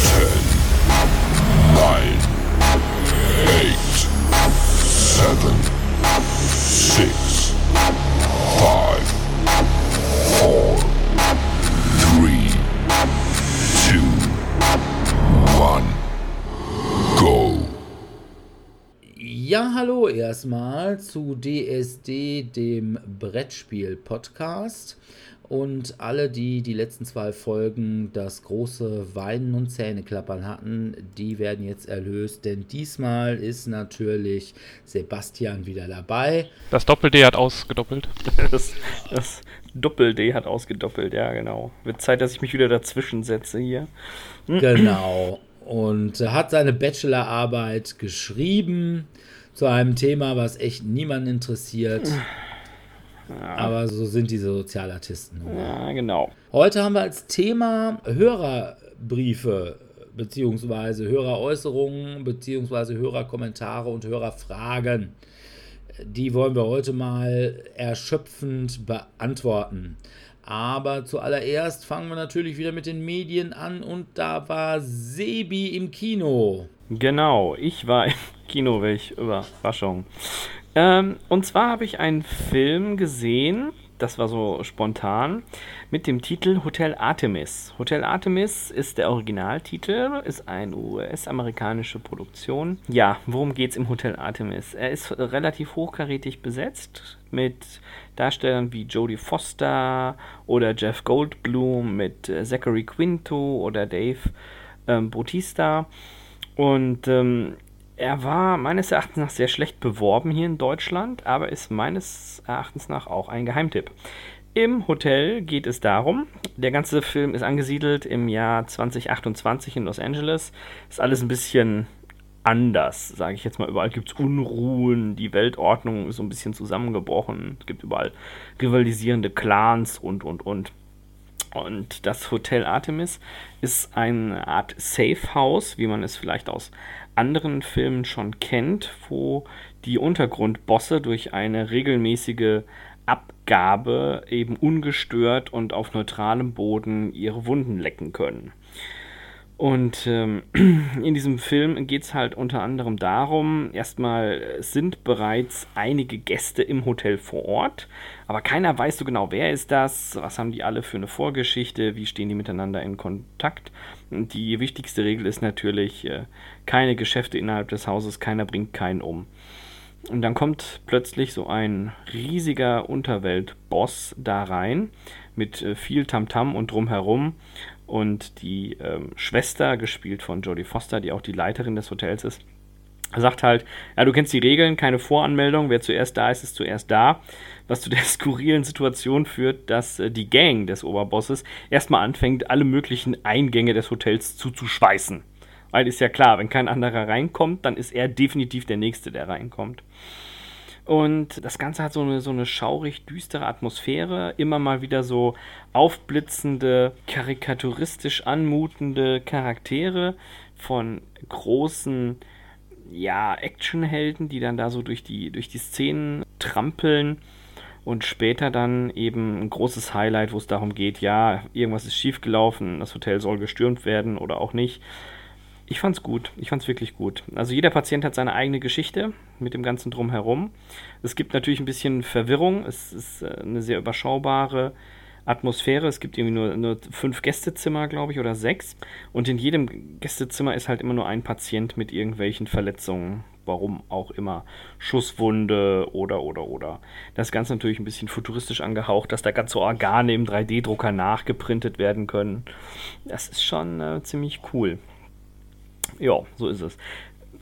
10, 9, 8, 7, 6, 5, 4, 3, 2, 1, go. Ja, hallo erstmal zu DSD, dem Brettspiel-Podcast. Und alle, die die letzten zwei Folgen das große Weinen und Zähneklappern hatten, die werden jetzt erlöst, denn diesmal ist natürlich Sebastian wieder dabei. Das Doppel-D hat ausgedoppelt. Das, das Doppel-D hat ausgedoppelt, ja, genau. Wird Zeit, dass ich mich wieder dazwischen setze hier. Genau. Und er hat seine Bachelorarbeit geschrieben zu einem Thema, was echt niemanden interessiert. Aber so sind diese Sozialartisten. Ja, genau. Heute haben wir als Thema Hörerbriefe beziehungsweise Höreräußerungen beziehungsweise Hörerkommentare und Hörerfragen. Die wollen wir heute mal erschöpfend beantworten. Aber zuallererst fangen wir natürlich wieder mit den Medien an und da war Sebi im Kino. Genau, ich war im Kino, welch Überraschung. Ähm, und zwar habe ich einen Film gesehen, das war so spontan, mit dem Titel Hotel Artemis. Hotel Artemis ist der Originaltitel, ist eine US-amerikanische Produktion. Ja, worum geht's im Hotel Artemis? Er ist relativ hochkarätig besetzt mit Darstellern wie Jodie Foster oder Jeff Goldblum, mit äh, Zachary Quinto oder Dave ähm, Bautista. Und ähm, er war meines Erachtens nach sehr schlecht beworben hier in Deutschland, aber ist meines Erachtens nach auch ein Geheimtipp. Im Hotel geht es darum, der ganze Film ist angesiedelt im Jahr 2028 in Los Angeles. Ist alles ein bisschen anders, sage ich jetzt mal. Überall gibt es Unruhen, die Weltordnung ist so ein bisschen zusammengebrochen. Es gibt überall rivalisierende Clans und, und, und. Und das Hotel Artemis ist eine Art Safe House, wie man es vielleicht aus anderen Filmen schon kennt, wo die Untergrundbosse durch eine regelmäßige Abgabe eben ungestört und auf neutralem Boden ihre Wunden lecken können. Und ähm, in diesem Film geht es halt unter anderem darum, erstmal es sind bereits einige Gäste im Hotel vor Ort, aber keiner weiß so genau, wer ist das, was haben die alle für eine Vorgeschichte, wie stehen die miteinander in Kontakt. Und die wichtigste Regel ist natürlich, äh, keine Geschäfte innerhalb des Hauses, keiner bringt keinen um. Und dann kommt plötzlich so ein riesiger Unterweltboss da rein mit äh, viel Tamtam und drumherum und die ähm, Schwester, gespielt von Jodie Foster, die auch die Leiterin des Hotels ist, sagt halt, ja, du kennst die Regeln, keine Voranmeldung, wer zuerst da ist, ist zuerst da. Was zu der skurrilen Situation führt, dass äh, die Gang des Oberbosses erstmal anfängt, alle möglichen Eingänge des Hotels zuzuschweißen. Weil ist ja klar, wenn kein anderer reinkommt, dann ist er definitiv der Nächste, der reinkommt. Und das Ganze hat so eine, so eine schaurig düstere Atmosphäre, immer mal wieder so aufblitzende, karikaturistisch anmutende Charaktere von großen ja, Actionhelden, die dann da so durch die, durch die Szenen trampeln. Und später dann eben ein großes Highlight, wo es darum geht, ja, irgendwas ist schiefgelaufen, das Hotel soll gestürmt werden oder auch nicht. Ich fand's gut. Ich fand's wirklich gut. Also jeder Patient hat seine eigene Geschichte mit dem ganzen drumherum. Es gibt natürlich ein bisschen Verwirrung. Es ist äh, eine sehr überschaubare Atmosphäre. Es gibt irgendwie nur, nur fünf Gästezimmer, glaube ich, oder sechs. Und in jedem Gästezimmer ist halt immer nur ein Patient mit irgendwelchen Verletzungen warum auch immer. Schusswunde oder, oder, oder. Das Ganze natürlich ein bisschen futuristisch angehaucht, dass da ganze Organe im 3D-Drucker nachgeprintet werden können. Das ist schon äh, ziemlich cool. Ja, so ist es.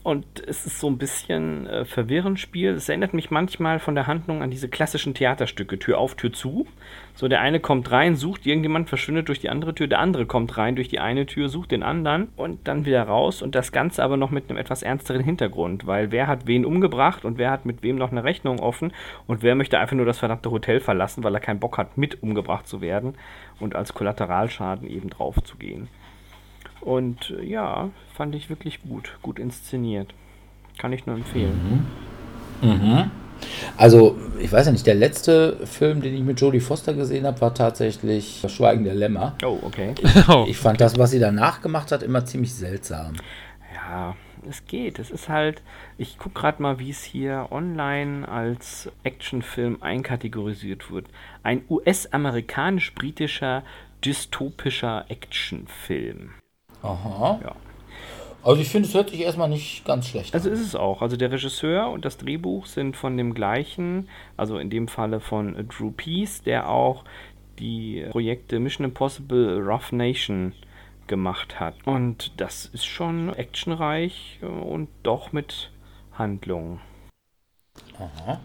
Und es ist so ein bisschen äh, verwirrend Spiel. Es erinnert mich manchmal von der Handlung an diese klassischen Theaterstücke. Tür auf, Tür zu. So, der eine kommt rein, sucht irgendjemand, verschwindet durch die andere Tür. Der andere kommt rein durch die eine Tür, sucht den anderen und dann wieder raus. Und das Ganze aber noch mit einem etwas ernsteren Hintergrund. Weil wer hat wen umgebracht und wer hat mit wem noch eine Rechnung offen und wer möchte einfach nur das verdammte Hotel verlassen, weil er keinen Bock hat, mit umgebracht zu werden und als Kollateralschaden eben drauf zu gehen. Und äh, ja, fand ich wirklich gut, gut inszeniert. Kann ich nur empfehlen. Mhm. Mhm. Also, ich weiß ja nicht, der letzte Film, den ich mit Jodie Foster gesehen habe, war tatsächlich Das Schweigen der Lämmer. Oh, okay. Oh. Ich fand das, was sie danach gemacht hat, immer ziemlich seltsam. Ja, es geht. Es ist halt, ich gucke gerade mal, wie es hier online als Actionfilm einkategorisiert wird. Ein US-amerikanisch-britischer dystopischer Actionfilm. Aha. Ja. Also ich finde, es hört sich erstmal nicht ganz schlecht Also an. ist es auch. Also der Regisseur und das Drehbuch sind von dem gleichen, also in dem Falle von Drew Peace, der auch die Projekte Mission Impossible Rough Nation gemacht hat. Und das ist schon actionreich äh, und doch mit Handlung. Aha.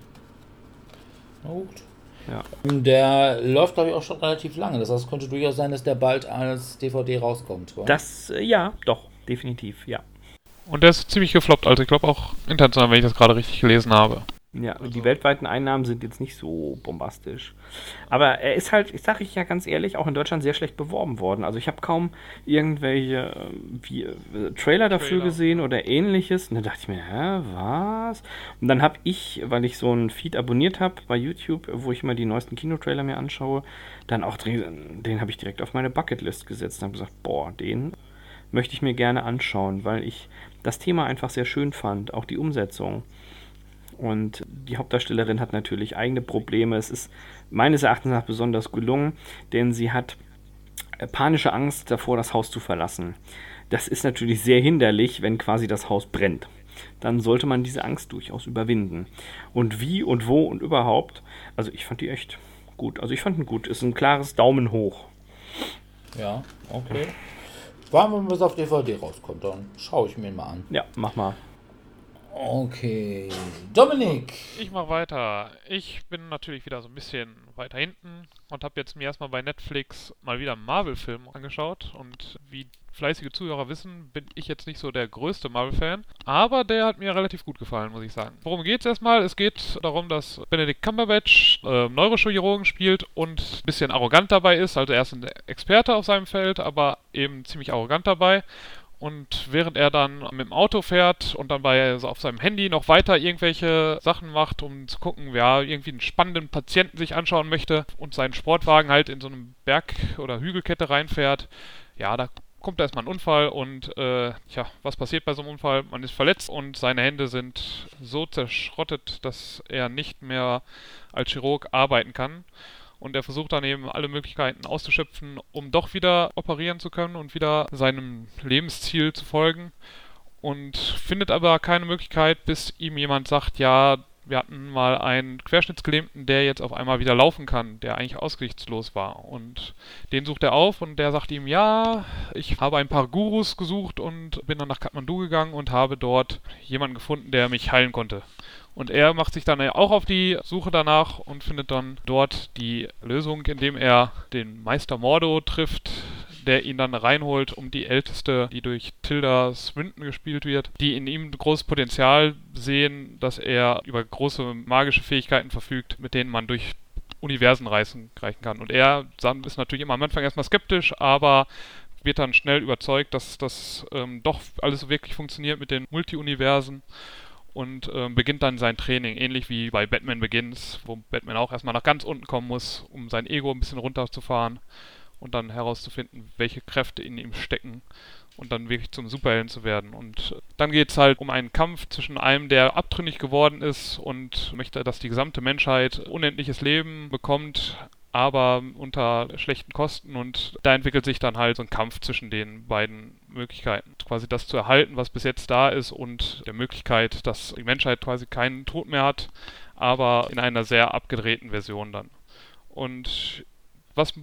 Na gut. Ja. Der läuft, glaube ich, auch schon relativ lange. Das heißt, es könnte durchaus sein, dass der bald als DVD rauskommt. wa? Das, äh, ja, doch, definitiv, ja. Und der ist ziemlich gefloppt, also ich glaube auch international, wenn ich das gerade richtig gelesen habe. Ja, die weltweiten Einnahmen sind jetzt nicht so bombastisch. Aber er ist halt, ich sage ich ja ganz ehrlich, auch in Deutschland sehr schlecht beworben worden. Also ich habe kaum irgendwelche äh, wie, äh, Trailer dafür Trailer. gesehen oder ähnliches. Und dann dachte ich mir, hä, was? Und dann habe ich, weil ich so einen Feed abonniert habe bei YouTube, wo ich immer die neuesten Kinotrailer mir anschaue, dann auch drin, den habe ich direkt auf meine Bucketlist gesetzt und habe gesagt, boah, den möchte ich mir gerne anschauen, weil ich das Thema einfach sehr schön fand, auch die Umsetzung. Und die Hauptdarstellerin hat natürlich eigene Probleme. Es ist meines Erachtens nach besonders gelungen, denn sie hat äh, panische Angst davor, das Haus zu verlassen. Das ist natürlich sehr hinderlich, wenn quasi das Haus brennt. Dann sollte man diese Angst durchaus überwinden. Und wie und wo und überhaupt, also ich fand die echt gut. Also ich fand ihn gut. Ist ein klares Daumen hoch. Ja, okay. Warten wir mal, bis auf DVD rauskommt, dann schaue ich mir ihn mal an. Ja, mach mal. Okay. Dominik. Ich mache weiter. Ich bin natürlich wieder so ein bisschen weiter hinten und habe jetzt mir erstmal bei Netflix mal wieder einen Marvel-Film angeschaut. Und wie fleißige Zuhörer wissen, bin ich jetzt nicht so der größte Marvel-Fan. Aber der hat mir relativ gut gefallen, muss ich sagen. Worum geht's erstmal? Es geht darum, dass Benedict Cumberbatch äh, Neurochirurgen spielt und ein bisschen arrogant dabei ist. Also er ist ein Experte auf seinem Feld, aber eben ziemlich arrogant dabei. Und während er dann mit dem Auto fährt und dann bei also auf seinem Handy noch weiter irgendwelche Sachen macht, um zu gucken, wer irgendwie einen spannenden Patienten sich anschauen möchte und seinen Sportwagen halt in so eine Berg- oder Hügelkette reinfährt, ja, da kommt erstmal ein Unfall und äh, ja, was passiert bei so einem Unfall? Man ist verletzt und seine Hände sind so zerschrottet, dass er nicht mehr als Chirurg arbeiten kann. Und er versucht dann eben alle Möglichkeiten auszuschöpfen, um doch wieder operieren zu können und wieder seinem Lebensziel zu folgen. Und findet aber keine Möglichkeit, bis ihm jemand sagt, ja, wir hatten mal einen Querschnittsgelähmten, der jetzt auf einmal wieder laufen kann, der eigentlich ausgerichtslos war. Und den sucht er auf und der sagt ihm, ja, ich habe ein paar Gurus gesucht und bin dann nach Kathmandu gegangen und habe dort jemanden gefunden, der mich heilen konnte. Und er macht sich dann auch auf die Suche danach und findet dann dort die Lösung, indem er den Meister Mordo trifft, der ihn dann reinholt, um die Älteste, die durch Tilda Swinton gespielt wird, die in ihm großes Potenzial sehen, dass er über große magische Fähigkeiten verfügt, mit denen man durch Universen reisen, reichen kann. Und er ist natürlich immer am Anfang erstmal skeptisch, aber wird dann schnell überzeugt, dass das ähm, doch alles wirklich funktioniert mit den Multi-Universen und ähm, beginnt dann sein Training, ähnlich wie bei Batman Begins, wo Batman auch erstmal nach ganz unten kommen muss, um sein Ego ein bisschen runterzufahren und dann herauszufinden, welche Kräfte in ihm stecken und dann wirklich zum Superhelden zu werden. Und dann geht es halt um einen Kampf zwischen einem, der abtrünnig geworden ist und möchte, dass die gesamte Menschheit unendliches Leben bekommt aber unter schlechten Kosten und da entwickelt sich dann halt so ein Kampf zwischen den beiden Möglichkeiten. Quasi das zu erhalten, was bis jetzt da ist und der Möglichkeit, dass die Menschheit quasi keinen Tod mehr hat, aber in einer sehr abgedrehten Version dann. Und was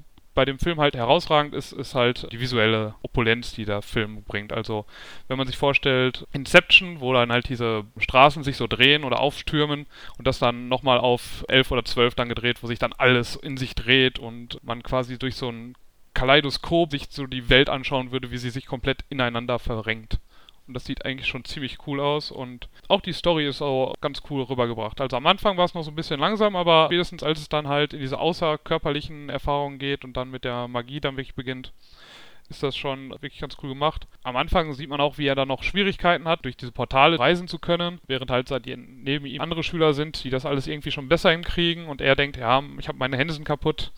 bei dem Film halt herausragend ist, ist halt die visuelle Opulenz, die der Film bringt. Also wenn man sich vorstellt, Inception, wo dann halt diese Straßen sich so drehen oder aufstürmen und das dann nochmal auf 11 oder 12 dann gedreht, wo sich dann alles in sich dreht und man quasi durch so ein Kaleidoskop sich so die Welt anschauen würde, wie sie sich komplett ineinander verrenkt. Und das sieht eigentlich schon ziemlich cool aus. Und auch die Story ist auch ganz cool rübergebracht. Also am Anfang war es noch so ein bisschen langsam, aber spätestens als es dann halt in diese außerkörperlichen Erfahrungen geht und dann mit der Magie dann wirklich beginnt, ist das schon wirklich ganz cool gemacht. Am Anfang sieht man auch, wie er da noch Schwierigkeiten hat, durch diese Portale reisen zu können, während halt neben ihm andere Schüler sind, die das alles irgendwie schon besser hinkriegen und er denkt, ja, ich habe meine Hände sind kaputt,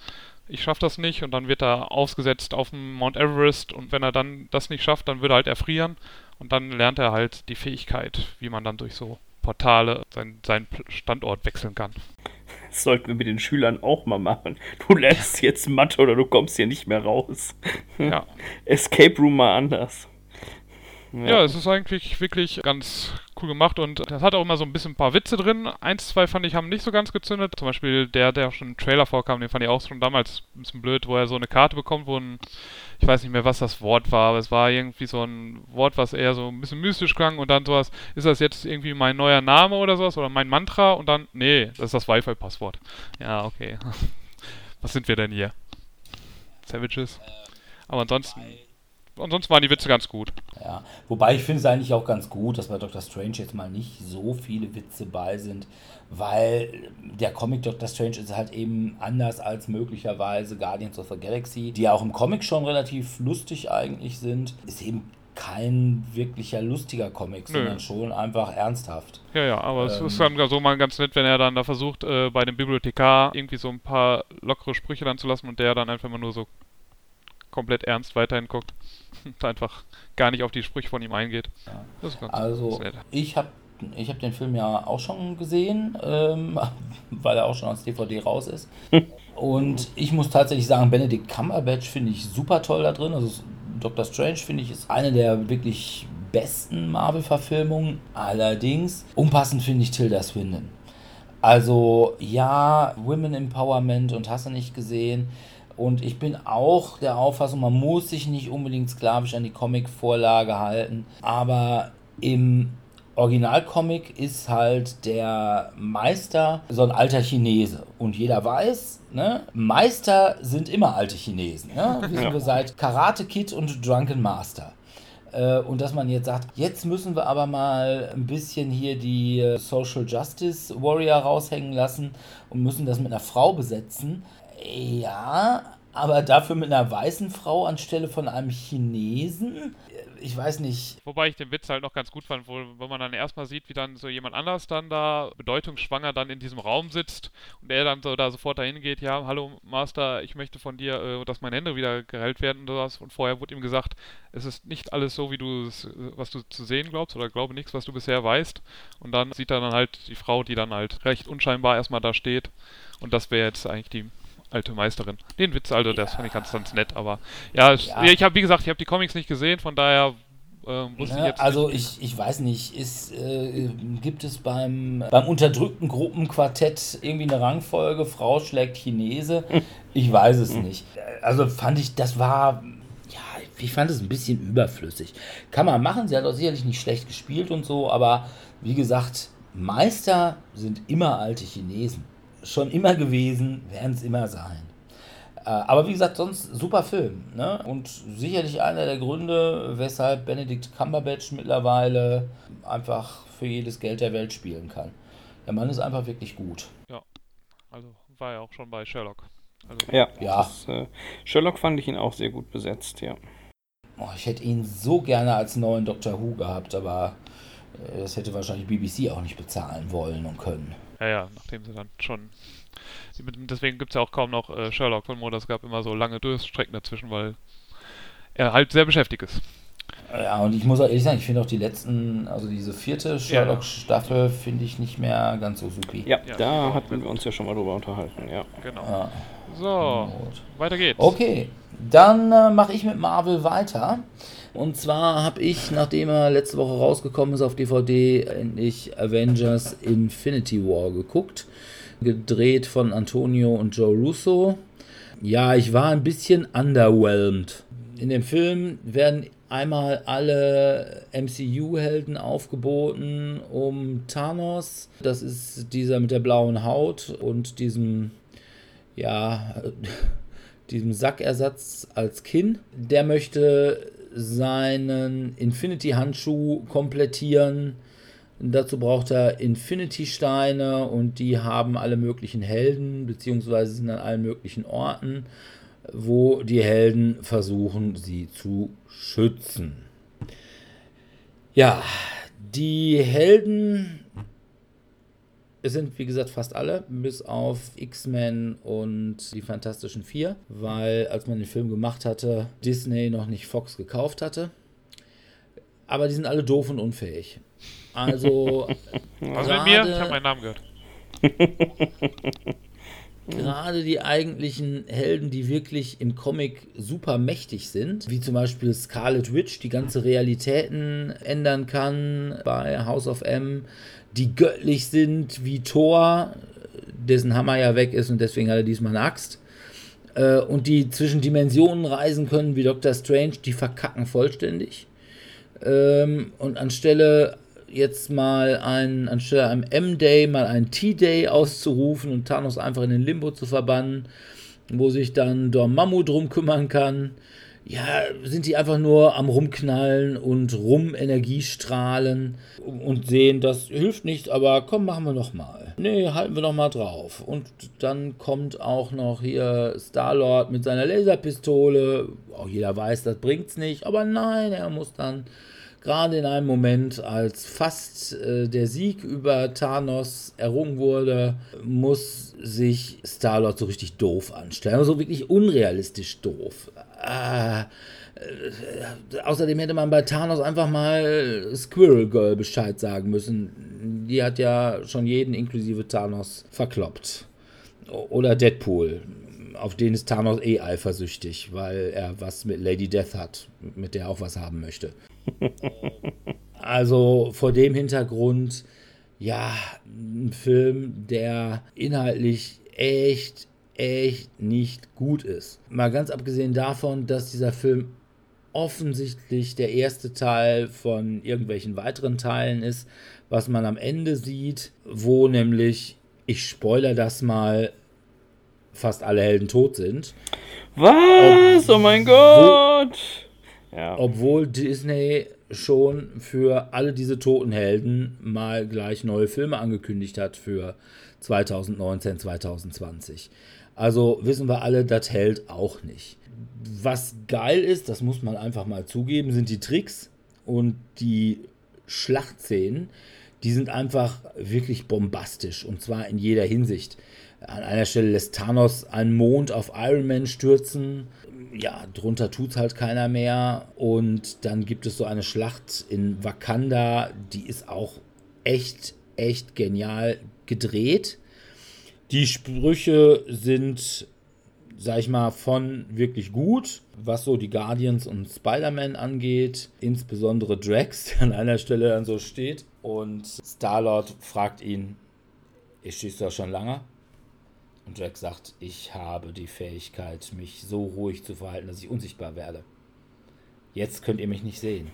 ich schaffe das nicht und dann wird er ausgesetzt auf dem Mount Everest und wenn er dann das nicht schafft, dann würde er halt erfrieren und dann lernt er halt die Fähigkeit, wie man dann durch so Portale sein, seinen Standort wechseln kann. Das sollten wir mit den Schülern auch mal machen. Du lernst jetzt Mathe oder du kommst hier nicht mehr raus. Ja. Escape Room mal anders. Ja. ja, es ist eigentlich wirklich ganz cool gemacht und das hat auch immer so ein bisschen ein paar Witze drin. Eins, zwei fand ich haben nicht so ganz gezündet. Zum Beispiel der, der schon im Trailer vorkam, den fand ich auch schon damals ein bisschen blöd, wo er so eine Karte bekommt, wo ein, ich weiß nicht mehr, was das Wort war, aber es war irgendwie so ein Wort, was eher so ein bisschen mystisch klang und dann sowas, ist das jetzt irgendwie mein neuer Name oder sowas oder mein Mantra und dann, nee, das ist das Wi-Fi-Passwort. Ja, okay. was sind wir denn hier? Savages? Aber ansonsten ansonsten waren die Witze ganz gut. Ja, wobei ich finde es eigentlich auch ganz gut, dass bei Doctor Strange jetzt mal nicht so viele Witze bei sind, weil der Comic Doctor Strange ist halt eben anders als möglicherweise Guardians of the Galaxy, die ja auch im Comic schon relativ lustig eigentlich sind, ist eben kein wirklicher lustiger Comic, Nö. sondern schon einfach ernsthaft. Ja, ja, aber ähm, es ist dann so mal ganz nett, wenn er dann da versucht, äh, bei dem Bibliothekar irgendwie so ein paar lockere Sprüche dann zu lassen und der dann einfach mal nur so komplett ernst weiterhin guckt und einfach gar nicht auf die Sprüche von ihm eingeht. Ja. also, ich habe ich hab den Film ja auch schon gesehen, ähm, weil er auch schon als DVD raus ist. und ich muss tatsächlich sagen, Benedict Cumberbatch finde ich super toll da drin. Also Doctor Strange finde ich ist eine der wirklich besten Marvel-Verfilmungen. Allerdings unpassend finde ich Tilda Swinton. Also ja, Women Empowerment und hast du nicht gesehen. Und ich bin auch der Auffassung, man muss sich nicht unbedingt sklavisch an die Comic-Vorlage halten, aber im Originalcomic ist halt der Meister so ein alter Chinese. Und jeder weiß, ne, Meister sind immer alte Chinesen. Ne? Wissen ja. wir seit Karate Kid und Drunken Master. Äh, und dass man jetzt sagt, jetzt müssen wir aber mal ein bisschen hier die äh, Social Justice Warrior raushängen lassen und müssen das mit einer Frau besetzen. Ja, aber dafür mit einer weißen Frau anstelle von einem Chinesen? Ich weiß nicht. Wobei ich den Witz halt noch ganz gut fand, wo, wo man dann erstmal sieht, wie dann so jemand anders dann da bedeutungsschwanger dann in diesem Raum sitzt und er dann so da sofort dahin geht, ja, hallo Master, ich möchte von dir, äh, dass meine Hände wieder geheilt werden oder was. Und vorher wurde ihm gesagt, es ist nicht alles so, wie du was du zu sehen glaubst oder glaube nichts, was du bisher weißt. Und dann sieht er dann halt die Frau, die dann halt recht unscheinbar erstmal da steht. Und das wäre jetzt eigentlich die alte Meisterin. Den Witz, also, ja. das fand ich ganz, ganz nett, aber ja, ich, ja. ich habe, wie gesagt, ich habe die Comics nicht gesehen, von daher äh, wusste ja, ich jetzt. Also, ich, ich weiß nicht, ist, äh, gibt es beim, beim unterdrückten Gruppenquartett irgendwie eine Rangfolge, Frau schlägt Chinese? Ich weiß es nicht. Also, fand ich, das war ja, ich fand es ein bisschen überflüssig. Kann man machen, sie hat auch sicherlich nicht schlecht gespielt und so, aber wie gesagt, Meister sind immer alte Chinesen schon immer gewesen, werden es immer sein. Äh, aber wie gesagt, sonst super Film. Ne? Und sicherlich einer der Gründe, weshalb Benedict Cumberbatch mittlerweile einfach für jedes Geld der Welt spielen kann. Der Mann ist einfach wirklich gut. Ja, also war ja auch schon bei Sherlock. Also ja, ja. Das, äh, Sherlock fand ich ihn auch sehr gut besetzt, ja. Oh, ich hätte ihn so gerne als neuen Doctor Who gehabt, aber äh, das hätte wahrscheinlich BBC auch nicht bezahlen wollen und können. Ja, ja, nachdem sie dann schon. Deswegen gibt es ja auch kaum noch äh, Sherlock von Moore. Es gab immer so lange Durststrecken dazwischen, weil er halt sehr beschäftigt ist. Ja, und ich muss auch ehrlich sagen, ich finde auch die letzten, also diese vierte Sherlock-Staffel, finde ich nicht mehr ganz so supi. Ja, ja da hatten wir uns ja schon mal drüber unterhalten, ja. Genau. Ja. So, Gut. weiter geht's. Okay, dann äh, mache ich mit Marvel weiter. Und zwar habe ich, nachdem er letzte Woche rausgekommen ist auf DVD, endlich Avengers Infinity War geguckt. Gedreht von Antonio und Joe Russo. Ja, ich war ein bisschen underwhelmed. In dem Film werden einmal alle MCU-Helden aufgeboten um Thanos. Das ist dieser mit der blauen Haut und diesem, ja, diesem Sackersatz als Kinn. Der möchte seinen Infinity-Handschuh komplettieren. Dazu braucht er Infinity-Steine und die haben alle möglichen Helden, beziehungsweise sind an allen möglichen Orten, wo die Helden versuchen, sie zu schützen. Ja, die Helden es sind, wie gesagt, fast alle, bis auf X-Men und die Fantastischen Vier, weil als man den Film gemacht hatte, Disney noch nicht Fox gekauft hatte. Aber die sind alle doof und unfähig. Also. Was mit mir? Ich habe meinen Namen gehört. gerade die eigentlichen Helden, die wirklich im Comic super mächtig sind, wie zum Beispiel Scarlet Witch, die ganze Realitäten ändern kann bei House of M, die göttlich sind wie Thor, dessen Hammer ja weg ist und deswegen hat er diesmal eine Axt. Äh, und die zwischen Dimensionen reisen können wie Doctor Strange, die verkacken vollständig. Ähm, und anstelle jetzt mal ein, anstelle einem M-Day mal einen T-Day auszurufen und Thanos einfach in den Limbo zu verbannen, wo sich dann Dormammu drum kümmern kann, ja, sind die einfach nur am Rumknallen und Rum-Energiestrahlen und sehen, das hilft nicht, aber komm, machen wir nochmal. Nee, halten wir nochmal drauf. Und dann kommt auch noch hier Star-Lord mit seiner Laserpistole. Auch jeder weiß, das bringt's nicht, aber nein, er muss dann gerade in einem Moment, als fast äh, der Sieg über Thanos errungen wurde, muss sich Star-Lord so richtig doof anstellen. Also wirklich unrealistisch doof. Äh, äh, außerdem hätte man bei Thanos einfach mal Squirrel Girl Bescheid sagen müssen. Die hat ja schon jeden inklusive Thanos verkloppt. Oder Deadpool. Auf den ist Thanos eh eifersüchtig, weil er was mit Lady Death hat, mit der er auch was haben möchte. also vor dem Hintergrund, ja, ein Film, der inhaltlich echt, echt nicht gut ist. Mal ganz abgesehen davon, dass dieser Film offensichtlich der erste Teil von irgendwelchen weiteren Teilen ist, was man am Ende sieht, wo nämlich, ich spoiler das mal, fast alle Helden tot sind. Was? Ob, oh mein Gott! Ja. Obwohl Disney schon für alle diese toten Helden mal gleich neue Filme angekündigt hat für 2019, 2020. Also wissen wir alle, das hält auch nicht. Was geil ist, das muss man einfach mal zugeben, sind die Tricks und die Schlachtszenen. Die sind einfach wirklich bombastisch und zwar in jeder Hinsicht. An einer Stelle lässt Thanos einen Mond auf Iron Man stürzen ja, drunter tut es halt keiner mehr. Und dann gibt es so eine Schlacht in Wakanda, die ist auch echt, echt genial gedreht. Die Sprüche sind, sag ich mal, von wirklich gut, was so die Guardians und Spider-Man angeht. Insbesondere Drax, der an einer Stelle dann so steht. Und Star-Lord fragt ihn, ich schieße doch schon lange. Und Jack sagt, ich habe die Fähigkeit, mich so ruhig zu verhalten, dass ich unsichtbar werde. Jetzt könnt ihr mich nicht sehen.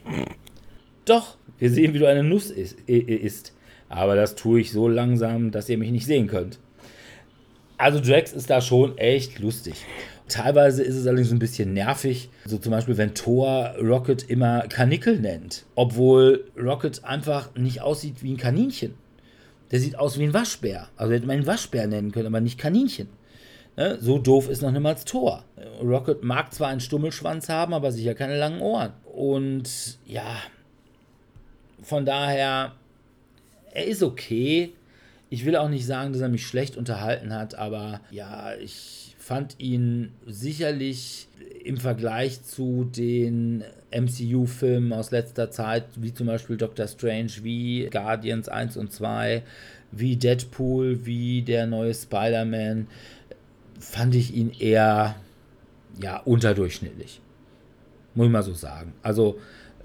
Doch, wir sehen, wie du eine Nuss isst. Aber das tue ich so langsam, dass ihr mich nicht sehen könnt. Also Drax ist da schon echt lustig. Teilweise ist es allerdings ein bisschen nervig. So zum Beispiel, wenn Thor Rocket immer Kanickel nennt. Obwohl Rocket einfach nicht aussieht wie ein Kaninchen. Der sieht aus wie ein Waschbär. Also hätte man ihn Waschbär nennen können, aber nicht Kaninchen. Ne? So doof ist noch niemals Thor. Rocket mag zwar einen Stummelschwanz haben, aber sicher keine langen Ohren. Und ja, von daher, er ist okay. Ich will auch nicht sagen, dass er mich schlecht unterhalten hat, aber ja, ich fand ihn sicherlich im Vergleich zu den MCU-Filmen aus letzter Zeit, wie zum Beispiel Doctor Strange, wie Guardians 1 und 2, wie Deadpool, wie der neue Spider-Man, fand ich ihn eher ja, unterdurchschnittlich. Muss ich mal so sagen. Also,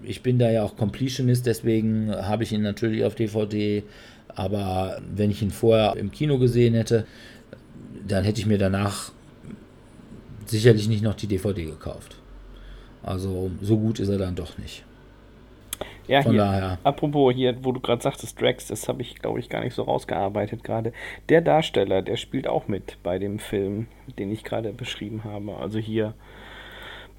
ich bin da ja auch Completionist, deswegen habe ich ihn natürlich auf DVD. Aber wenn ich ihn vorher im Kino gesehen hätte, dann hätte ich mir danach sicherlich nicht noch die DVD gekauft. Also so gut ist er dann doch nicht. Ja, Von hier, daher. apropos hier, wo du gerade sagtest, Drax, das habe ich, glaube ich, gar nicht so rausgearbeitet gerade. Der Darsteller, der spielt auch mit bei dem Film, den ich gerade beschrieben habe. Also hier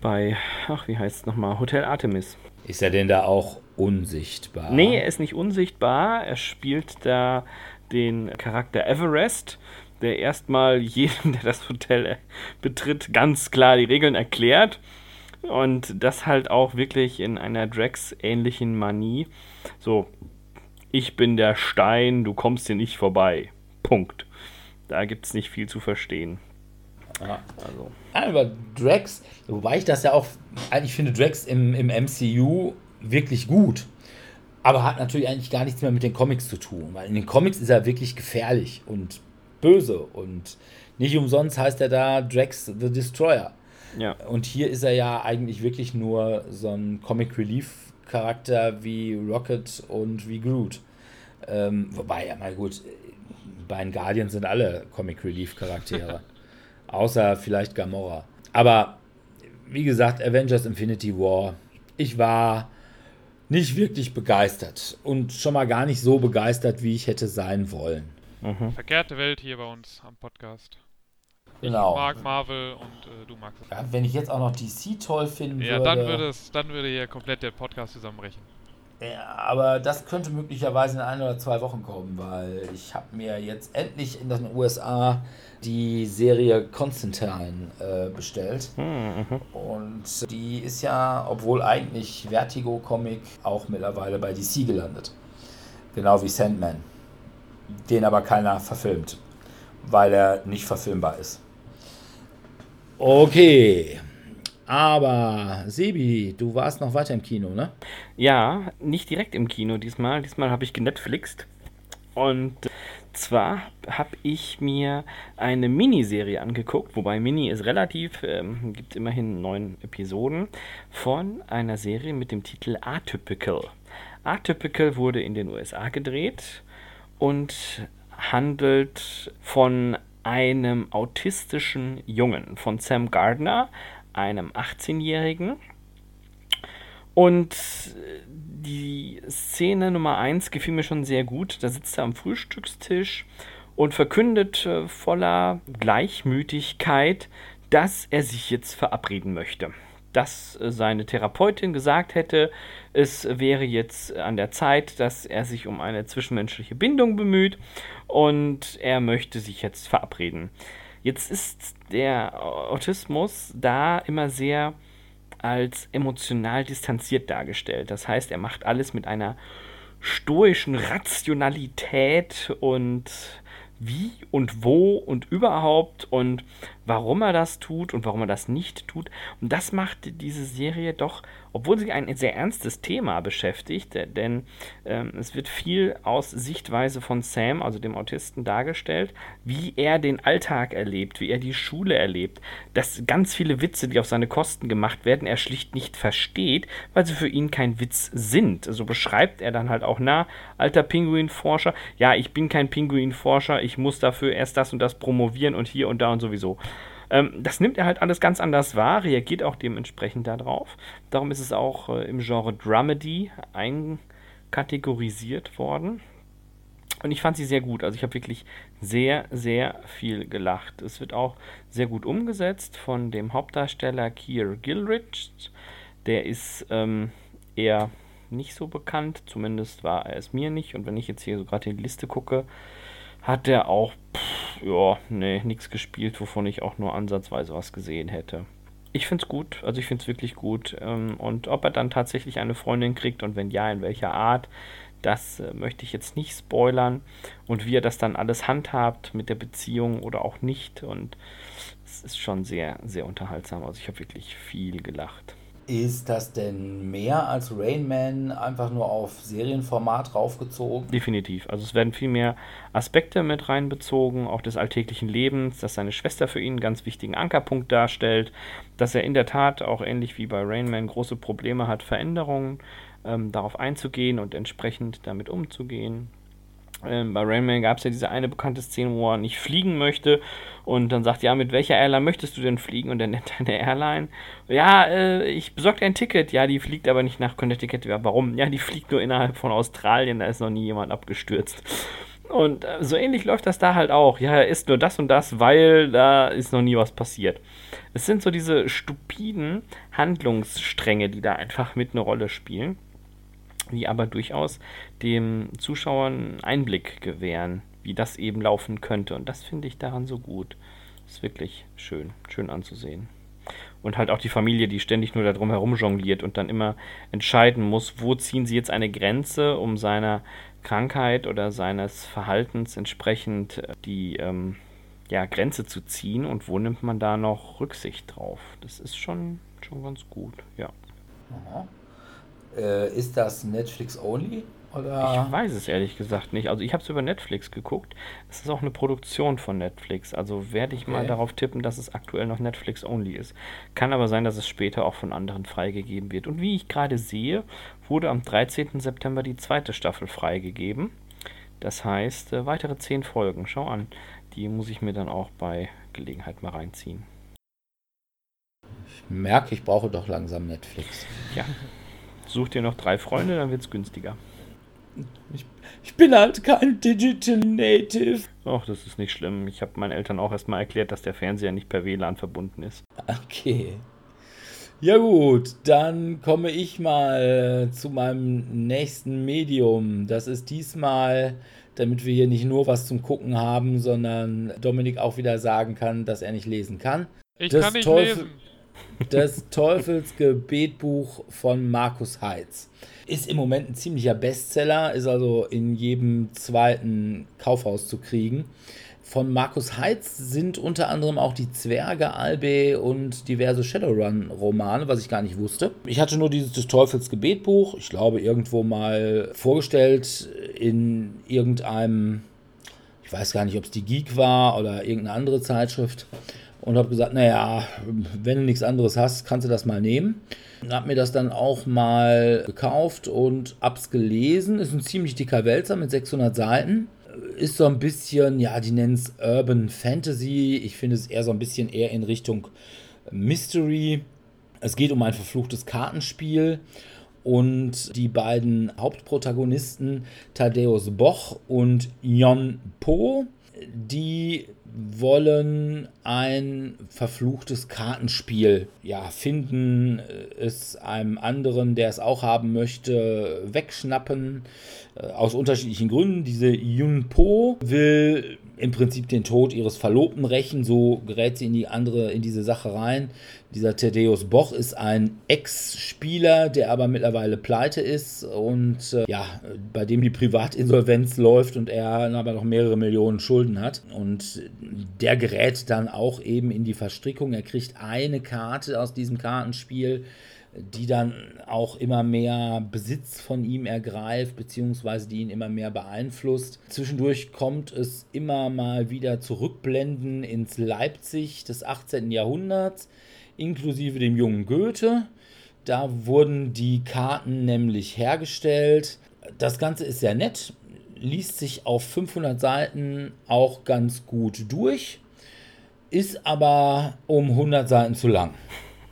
bei, ach, wie heißt es nochmal, Hotel Artemis. Ist er denn da auch unsichtbar? Nee, er ist nicht unsichtbar. Er spielt da den Charakter Everest, der erstmal jedem, der das Hotel betritt, ganz klar die Regeln erklärt und das halt auch wirklich in einer Drax-ähnlichen Manie. So, ich bin der Stein, du kommst hier nicht vorbei. Punkt. Da gibt es nicht viel zu verstehen. Ja. Also. Aber Drax, wobei ich das ja auch, eigentlich finde Drax im, im MCU wirklich gut. Aber hat natürlich eigentlich gar nichts mehr mit den Comics zu tun. Weil in den Comics ist er wirklich gefährlich und böse. Und nicht umsonst heißt er da Drax the Destroyer. Ja. Und hier ist er ja eigentlich wirklich nur so ein Comic Relief Charakter wie Rocket und wie Groot. Ähm, wobei, ja mal gut, bei den Guardians sind alle Comic Relief Charaktere. Außer vielleicht Gamora. Aber wie gesagt, Avengers Infinity War. Ich war nicht wirklich begeistert. Und schon mal gar nicht so begeistert, wie ich hätte sein wollen. Mhm. Verkehrte Welt hier bei uns am Podcast. Genau. Ich mag Marvel und äh, du magst es. Ja, wenn ich jetzt auch noch DC toll finden ja, würde. Ja, dann würde es, dann würde hier komplett der Podcast zusammenbrechen. Ja, aber das könnte möglicherweise in ein oder zwei Wochen kommen, weil ich habe mir jetzt endlich in den USA die Serie Constantine äh, bestellt. Mhm. Und die ist ja, obwohl eigentlich Vertigo Comic, auch mittlerweile bei DC gelandet. Genau wie Sandman. Den aber keiner verfilmt, weil er nicht verfilmbar ist. Okay. Aber Sebi, du warst noch weiter im Kino, ne? Ja, nicht direkt im Kino diesmal. Diesmal habe ich genetflixt. Und zwar habe ich mir eine Miniserie angeguckt, wobei Mini ist relativ, ähm, gibt immerhin neun Episoden, von einer Serie mit dem Titel Atypical. Atypical wurde in den USA gedreht und handelt von einem autistischen Jungen von Sam Gardner, einem 18-Jährigen. Und die Szene Nummer 1 gefiel mir schon sehr gut. Da sitzt er am Frühstückstisch und verkündet äh, voller Gleichmütigkeit, dass er sich jetzt verabreden möchte dass äh, seine Therapeutin gesagt hätte, es wäre jetzt an der Zeit, dass er sich um eine zwischenmenschliche Bindung bemüht und er möchte sich jetzt verabreden. Jetzt ist der Autismus da immer sehr als emotional distanziert dargestellt. Das heißt, er macht alles mit einer stoischen Rationalität und wie und wo und überhaupt und warum er das tut und warum er das nicht tut. Und das macht diese Serie doch, obwohl sie ein sehr ernstes Thema beschäftigt, denn ähm, es wird viel aus Sichtweise von Sam, also dem Autisten, dargestellt, wie er den Alltag erlebt, wie er die Schule erlebt, dass ganz viele Witze, die auf seine Kosten gemacht werden, er schlicht nicht versteht, weil sie für ihn kein Witz sind. So beschreibt er dann halt auch, na, alter Pinguinforscher, ja, ich bin kein Pinguinforscher, ich muss dafür erst das und das promovieren und hier und da und sowieso. Ähm, das nimmt er halt alles ganz anders wahr, reagiert auch dementsprechend darauf. Darum ist es auch äh, im Genre Dramedy einkategorisiert worden. Und ich fand sie sehr gut. Also ich habe wirklich sehr, sehr viel gelacht. Es wird auch sehr gut umgesetzt von dem Hauptdarsteller Keir Gilrich. Der ist ähm, eher nicht so bekannt. Zumindest war er es mir nicht. Und wenn ich jetzt hier so gerade die Liste gucke, hat er auch, ja, nee, nichts gespielt, wovon ich auch nur ansatzweise was gesehen hätte. Ich finde es gut, also ich finde es wirklich gut. Ähm, und ob er dann tatsächlich eine Freundin kriegt und wenn ja, in welcher Art, Das äh, möchte ich jetzt nicht spoilern. Und wie er das dann alles handhabt mit der Beziehung oder auch nicht. Und es ist schon sehr, sehr unterhaltsam. Also ich habe wirklich viel gelacht. Ist das denn mehr als Rain Man einfach nur auf Serienformat raufgezogen? Definitiv. Also es werden viel mehr Aspekte mit reinbezogen, auch des alltäglichen Lebens, dass seine Schwester für ihn einen ganz wichtigen Ankerpunkt darstellt, dass er in der Tat auch ähnlich wie bei Rain Man große Probleme hat, Veränderungen ähm, darauf einzugehen und entsprechend damit umzugehen. Ähm, bei Rainman gab es ja diese eine bekannte Szene, wo er nicht fliegen möchte und dann sagt, ja, mit welcher Airline möchtest du denn fliegen? Und er nennt eine Airline. Ja, äh, ich besorge ein Ticket. Ja, die fliegt aber nicht nach Connecticut. Ja, warum? Ja, die fliegt nur innerhalb von Australien, da ist noch nie jemand abgestürzt. Und äh, so ähnlich läuft das da halt auch. Ja, er ist nur das und das, weil da ist noch nie was passiert. Es sind so diese stupiden Handlungsstränge, die da einfach mit eine Rolle spielen die aber durchaus dem Zuschauer einen Einblick gewähren, wie das eben laufen könnte. Und das finde ich daran so gut. Ist wirklich schön, schön anzusehen. Und halt auch die Familie, die ständig nur darum herum jongliert und dann immer entscheiden muss, wo ziehen sie jetzt eine Grenze, um seiner Krankheit oder seines Verhaltens entsprechend äh, die ähm, ja, Grenze zu ziehen und wo nimmt man da noch Rücksicht drauf. Das ist schon, schon ganz gut, ja. Aha. Äh, ist das Netflix only? Oder? Ich weiß es ehrlich gesagt nicht. Also ich habe es über Netflix geguckt. Es ist auch eine Produktion von Netflix. Also werde ich okay. mal darauf tippen, dass es aktuell noch Netflix only ist. Kann aber sein, dass es später auch von anderen freigegeben wird. Und wie ich gerade sehe, wurde am 13. September die zweite Staffel freigegeben. Das heißt, äh, weitere zehn Folgen. Schau an. Die muss ich mir dann auch bei Gelegenheit mal reinziehen. Ich merke, ich brauche doch langsam Netflix. Ja. Such dir noch drei Freunde, dann wird es günstiger. Ich, ich, bin halt kein Digital Native. Ach, das ist nicht schlimm. Ich habe meinen Eltern auch erstmal erklärt, dass der Fernseher nicht per WLAN verbunden ist. Okay. Ja gut, dann komme ich mal zu meinem nächsten Medium. Das ist diesmal, damit wir hier nicht nur was zum Gucken haben, sondern Dominik auch wieder sagen kann, dass er nicht lesen kann. Ich das kann nicht Teufel lesen. Das Teufelsgebetbuch von Markus Heitz. Ist im Moment ein ziemlicher Bestseller, ist also in jedem zweiten Kaufhaus zu kriegen. Von Markus Heitz sind unter anderem auch die Zwerge, Albe und diverse Shadowrun-Romane, was ich gar nicht wusste. Ich hatte nur dieses des Teufels Gebetbuch, ich glaube, irgendwo mal vorgestellt in irgendeinem, ich weiß gar nicht, ob es die Geek war oder irgendeine andere Zeitschrift und habe gesagt, naja, wenn du nichts anderes hast, kannst du das mal nehmen. Habe mir das dann auch mal gekauft und hab's gelesen. Ist ein ziemlich dicker Wälzer mit 600 Seiten. Ist so ein bisschen, ja, die nennen es Urban Fantasy. Ich finde es eher so ein bisschen eher in Richtung Mystery. Es geht um ein verfluchtes Kartenspiel und die beiden Hauptprotagonisten Thaddeus Boch und Jon Po, die wollen ein verfluchtes Kartenspiel ja, finden, es einem anderen, der es auch haben möchte, wegschnappen. Äh, aus unterschiedlichen Gründen. Diese Yun Po will im Prinzip den Tod ihres Verlobten rächen, so gerät sie in die andere, in diese Sache rein. Dieser Thaddeus Boch ist ein Ex-Spieler, der aber mittlerweile pleite ist und äh, ja, bei dem die Privatinsolvenz läuft und er aber noch mehrere Millionen Schulden hat. Und der gerät dann auch eben in die Verstrickung. Er kriegt eine Karte aus diesem Kartenspiel die dann auch immer mehr Besitz von ihm ergreift, beziehungsweise die ihn immer mehr beeinflusst. Zwischendurch kommt es immer mal wieder zurückblenden ins Leipzig des 18. Jahrhunderts, inklusive dem jungen Goethe. Da wurden die Karten nämlich hergestellt. Das Ganze ist sehr nett, liest sich auf 500 Seiten auch ganz gut durch, ist aber um 100 Seiten zu lang.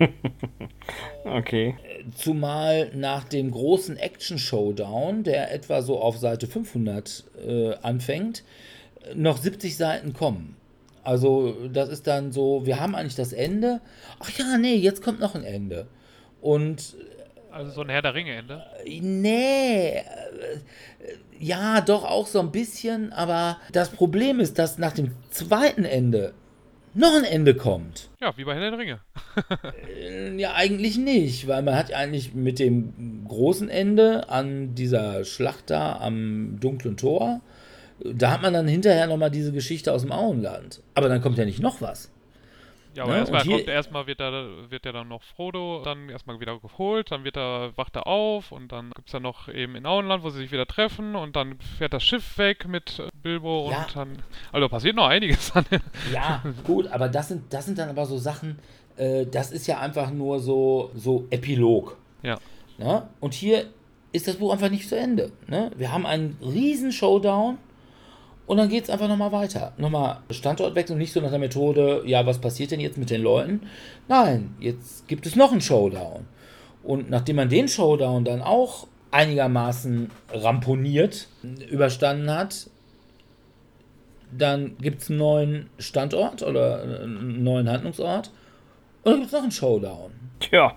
okay. Zumal nach dem großen Action-Showdown, der etwa so auf Seite 500 äh, anfängt, noch 70 Seiten kommen. Also das ist dann so, wir haben eigentlich das Ende. Ach ja, nee, jetzt kommt noch ein Ende. Und also so ein Herr der Ringe-Ende? Nee. Äh, ja, doch auch so ein bisschen, aber das Problem ist, dass nach dem zweiten Ende noch ein Ende kommt. Ja, wie bei Herr der Ringe. Äh, ja, eigentlich nicht, weil man hat eigentlich mit dem großen Ende an dieser Schlacht da am dunklen Tor, da hat man dann hinterher nochmal diese Geschichte aus dem Auenland. Aber dann kommt ja nicht noch was. Ja, aber ne? erstmal kommt erstmal wird er wird er dann noch Frodo dann erstmal wieder geholt, dann wird er wacht er auf und dann gibt es dann noch eben in Auenland, wo sie sich wieder treffen und dann fährt das Schiff weg mit Bilbo ja. und dann also passiert noch einiges. ja, gut, aber das sind das sind dann aber so Sachen, äh, das ist ja einfach nur so so Epilog. Ja. Ne? Und hier ist das Buch einfach nicht zu Ende. Ne? Wir haben einen riesen Showdown und dann geht es einfach nochmal weiter. Nochmal Standortwechsel, nicht so nach der Methode, ja, was passiert denn jetzt mit den Leuten? Nein, jetzt gibt es noch einen Showdown. Und nachdem man den Showdown dann auch einigermaßen ramponiert, überstanden hat, dann gibt es einen neuen Standort oder einen neuen Handlungsort und dann gibt es noch einen Showdown. Tja,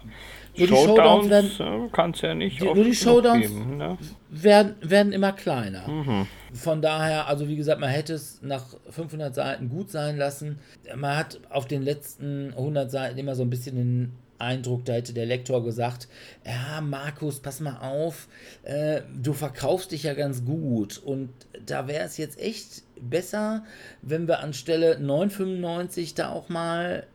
nur die Showdowns werden, kannst ja nicht die, nur die Showdowns geben, ne? werden, werden immer kleiner. Mhm. Von daher, also wie gesagt, man hätte es nach 500 Seiten gut sein lassen. Man hat auf den letzten 100 Seiten immer so ein bisschen den Eindruck, da hätte der Lektor gesagt, ja, Markus, pass mal auf, äh, du verkaufst dich ja ganz gut und da wäre es jetzt echt besser, wenn wir anstelle 9,95 da auch mal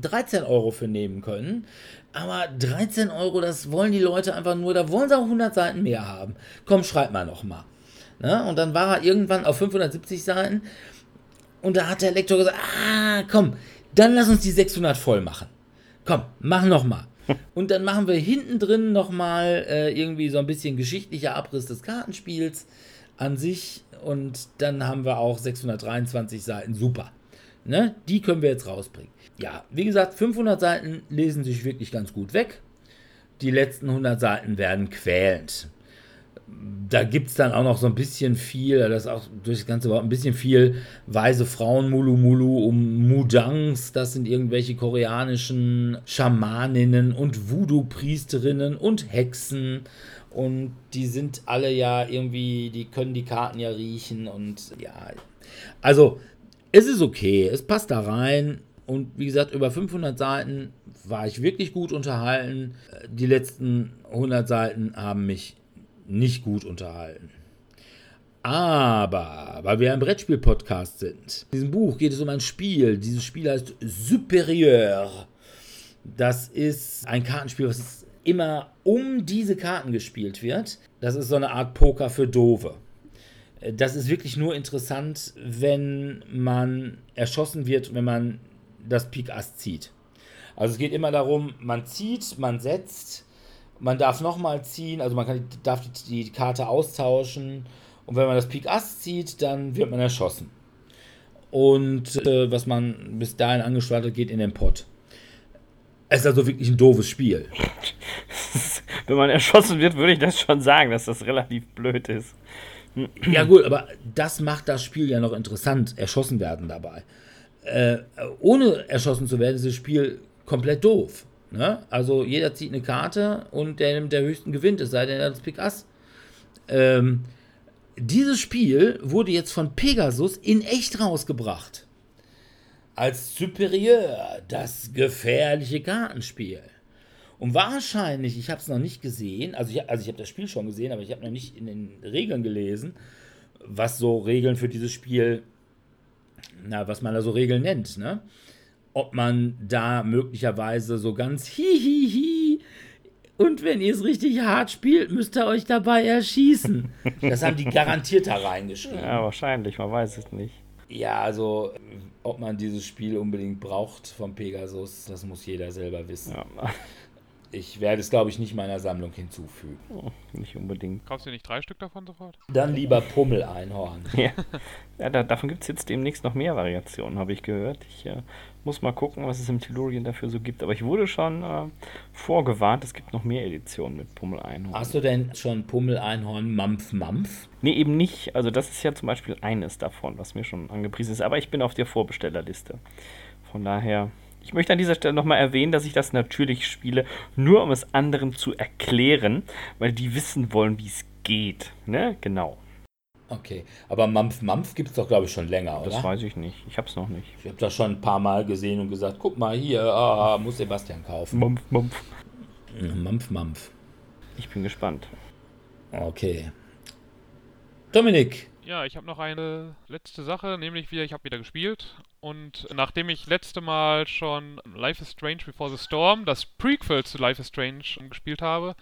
13 Euro für nehmen können. Aber 13 Euro, das wollen die Leute einfach nur, da wollen sie auch 100 Seiten mehr haben. Komm, schreib mal nochmal. Ne? Und dann war er irgendwann auf 570 Seiten und da hat der Lektor gesagt, ah, komm, dann lass uns die 600 voll machen. Komm, mach nochmal. Und dann machen wir hinten drin nochmal äh, irgendwie so ein bisschen geschichtlicher Abriss des Kartenspiels an sich und dann haben wir auch 623 Seiten. Super. Ne? Die können wir jetzt rausbringen. Ja, wie gesagt, 500 Seiten lesen sich wirklich ganz gut weg. Die letzten 100 Seiten werden quälend. Da gibt es dann auch noch so ein bisschen viel, das ist auch durch das ganze Wort ein bisschen viel weise Frauen, Mulu Mulu, um Mudangs, das sind irgendwelche koreanischen Schamaninnen und Voodoo-Priesterinnen und Hexen und die sind alle ja irgendwie, die können die Karten ja riechen und ja, also es ist okay, es passt da rein. Und wie gesagt, über 500 Seiten war ich wirklich gut unterhalten. Die letzten 100 Seiten haben mich nicht gut unterhalten. Aber, weil wir ein Brettspiel-Podcast sind, in diesem Buch geht es um ein Spiel. Dieses Spiel heißt Superieur. Das ist ein Kartenspiel, was immer um diese Karten gespielt wird. Das ist so eine Art Poker für Dove das ist wirklich nur interessant, wenn man erschossen wird, wenn man das Pik Ass zieht. Also es geht immer darum, man zieht, man setzt, man darf nochmal ziehen, also man kann, darf die, die, Karte austauschen und wenn man das Pik Ass zieht, dann wird man erschossen. Und äh, was man bis dahin angestartet hat, geht in den Pott. Es ist also wirklich ein doofes Spiel. wenn man erschossen wird, würde ich das schon sagen, dass das relativ blöd ist. Ja, gut, aber das macht das Spiel ja noch interessant. Erschossen werden dabei. Äh, ohne erschossen zu werden, ist das Spiel komplett doof. Ne? Also jeder zieht eine Karte und der der höchsten gewinnt, es sei denn, er hat das Pik Ass. Ähm, dieses Spiel wurde jetzt von Pegasus in echt rausgebracht. Als Superieur, das gefährliche Kartenspiel. Und wahrscheinlich, ich habe es noch nicht gesehen, also ich, also ich habe das Spiel schon gesehen, aber ich habe noch nicht in den Regeln gelesen, was so Regeln für dieses Spiel, na, was man da so Regeln nennt, ne? Ob man da möglicherweise so ganz hihihi und wenn ihr es richtig hart spielt, müsst ihr euch dabei erschießen. Das haben die garantiert da reingeschrieben. Ja, wahrscheinlich, man weiß es nicht. Ja, also ob man dieses Spiel unbedingt braucht vom Pegasus, das muss jeder selber wissen. Ja. Ich werde es, glaube ich, nicht meiner Sammlung hinzufügen. Oh, nicht unbedingt. Kaufst du nicht drei Stück davon sofort? Dann lieber Pummel-Einhorn. ja, ja da, davon gibt es jetzt demnächst noch mehr Variationen, habe ich gehört. Ich äh, muss mal gucken, was es im Tellurien dafür so gibt. Aber ich wurde schon äh, vorgewarnt, es gibt noch mehr Editionen mit Pummel-Einhorn. Hast du denn schon Pummel-Einhorn Mampf-Mampf? Nee, eben nicht. Also das ist ja zum Beispiel eines davon, was mir schon angepriesen ist. Aber ich bin auf der Vorbestellerliste. Von daher ich möchte an dieser Stelle nochmal erwähnen, dass ich das natürlich spiele, nur um es anderen zu erklären, weil die wissen wollen, wie es geht. Ne? Genau. Okay, aber Mampf Mampf gibt es doch, glaube ich, schon länger, oder? Das weiß ich nicht. Ich habe es noch nicht. Ich habe das schon ein paar Mal gesehen und gesagt, guck mal hier, ah, muss Sebastian kaufen. Mampf, Mampf. Mampf, Mampf. Ich bin gespannt. Okay. Dominik. Ja, ich habe noch eine letzte Sache, nämlich wieder, ich habe wieder gespielt und nachdem ich letzte Mal schon Life is Strange Before the Storm, das Prequel zu Life is Strange gespielt habe,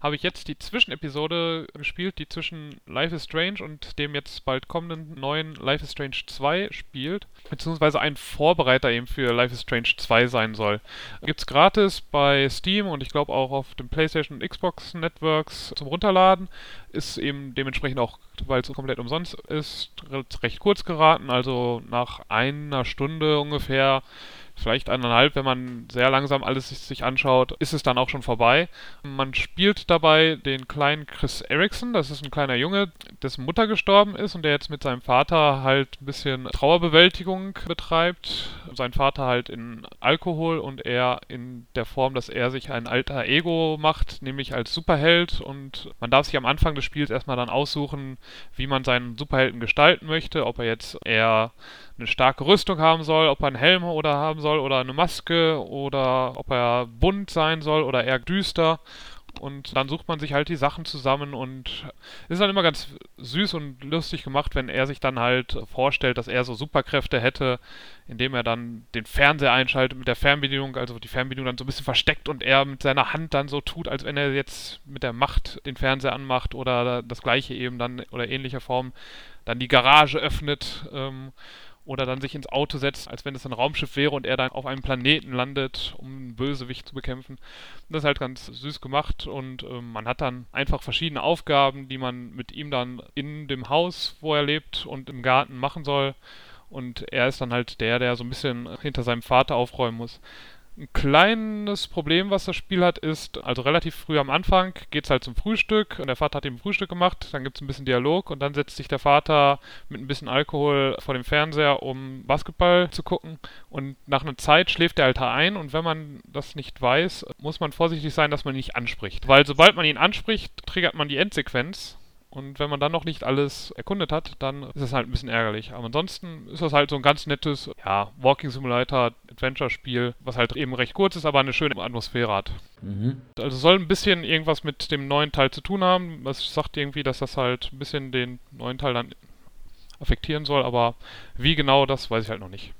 habe ich jetzt die Zwischenepisode gespielt, die zwischen Life is Strange und dem jetzt bald kommenden neuen Life is Strange 2 spielt, beziehungsweise ein Vorbereiter eben für Life is Strange 2 sein soll. Gibt's gratis bei Steam und ich glaube auch auf dem PlayStation und Xbox Networks zum Runterladen. Ist eben dementsprechend auch, weil es komplett umsonst ist, recht kurz geraten, also nach einer Stunde ungefähr vielleicht eineinhalb, wenn man sehr langsam alles sich anschaut, ist es dann auch schon vorbei. Man spielt dabei den kleinen Chris Erickson, das ist ein kleiner Junge, dessen Mutter gestorben ist und der jetzt mit seinem Vater halt ein bisschen Trauerbewältigung betreibt. Sein Vater halt in Alkohol und er in der Form, dass er sich ein alter Ego macht, nämlich als Superheld und man darf sich am Anfang des Spiels erstmal dann aussuchen, wie man seinen Superhelden gestalten möchte, ob er jetzt eher eine starke Rüstung haben soll, ob er einen Helm oder haben soll oder eine Maske oder ob er bunt sein soll oder eher düster. Und dann sucht man sich halt die Sachen zusammen und ist dann immer ganz süß und lustig gemacht, wenn er sich dann halt vorstellt, dass er so Superkräfte hätte, indem er dann den Fernseher einschaltet mit der Fernbedienung, also die Fernbedienung dann so ein bisschen versteckt und er mit seiner Hand dann so tut, als wenn er jetzt mit der Macht den Fernseher anmacht oder das gleiche eben dann oder ähnlicher Form dann die Garage öffnet. Ähm, oder dann sich ins Auto setzt, als wenn es ein Raumschiff wäre und er dann auf einem Planeten landet, um einen Bösewicht zu bekämpfen. Das ist halt ganz süß gemacht und äh, man hat dann einfach verschiedene Aufgaben, die man mit ihm dann in dem Haus, wo er lebt und im Garten machen soll. Und er ist dann halt der, der so ein bisschen hinter seinem Vater aufräumen muss. Ein kleines Problem, was das Spiel hat, ist, also relativ früh am Anfang geht es halt zum Frühstück und der Vater hat ihm Frühstück gemacht, dann gibt es ein bisschen Dialog und dann setzt sich der Vater mit ein bisschen Alkohol vor dem Fernseher, um Basketball zu gucken und nach einer Zeit schläft der Alter ein und wenn man das nicht weiß, muss man vorsichtig sein, dass man ihn nicht anspricht. Weil sobald man ihn anspricht, triggert man die Endsequenz und wenn man dann noch nicht alles erkundet hat, dann ist es halt ein bisschen ärgerlich. Aber ansonsten ist das halt so ein ganz nettes, ja, Walking Simulator Adventure-Spiel, was halt eben recht kurz ist, aber eine schöne Atmosphäre hat. Mhm. Also soll ein bisschen irgendwas mit dem neuen Teil zu tun haben. Es sagt irgendwie, dass das halt ein bisschen den neuen Teil dann affektieren soll, aber wie genau, das weiß ich halt noch nicht.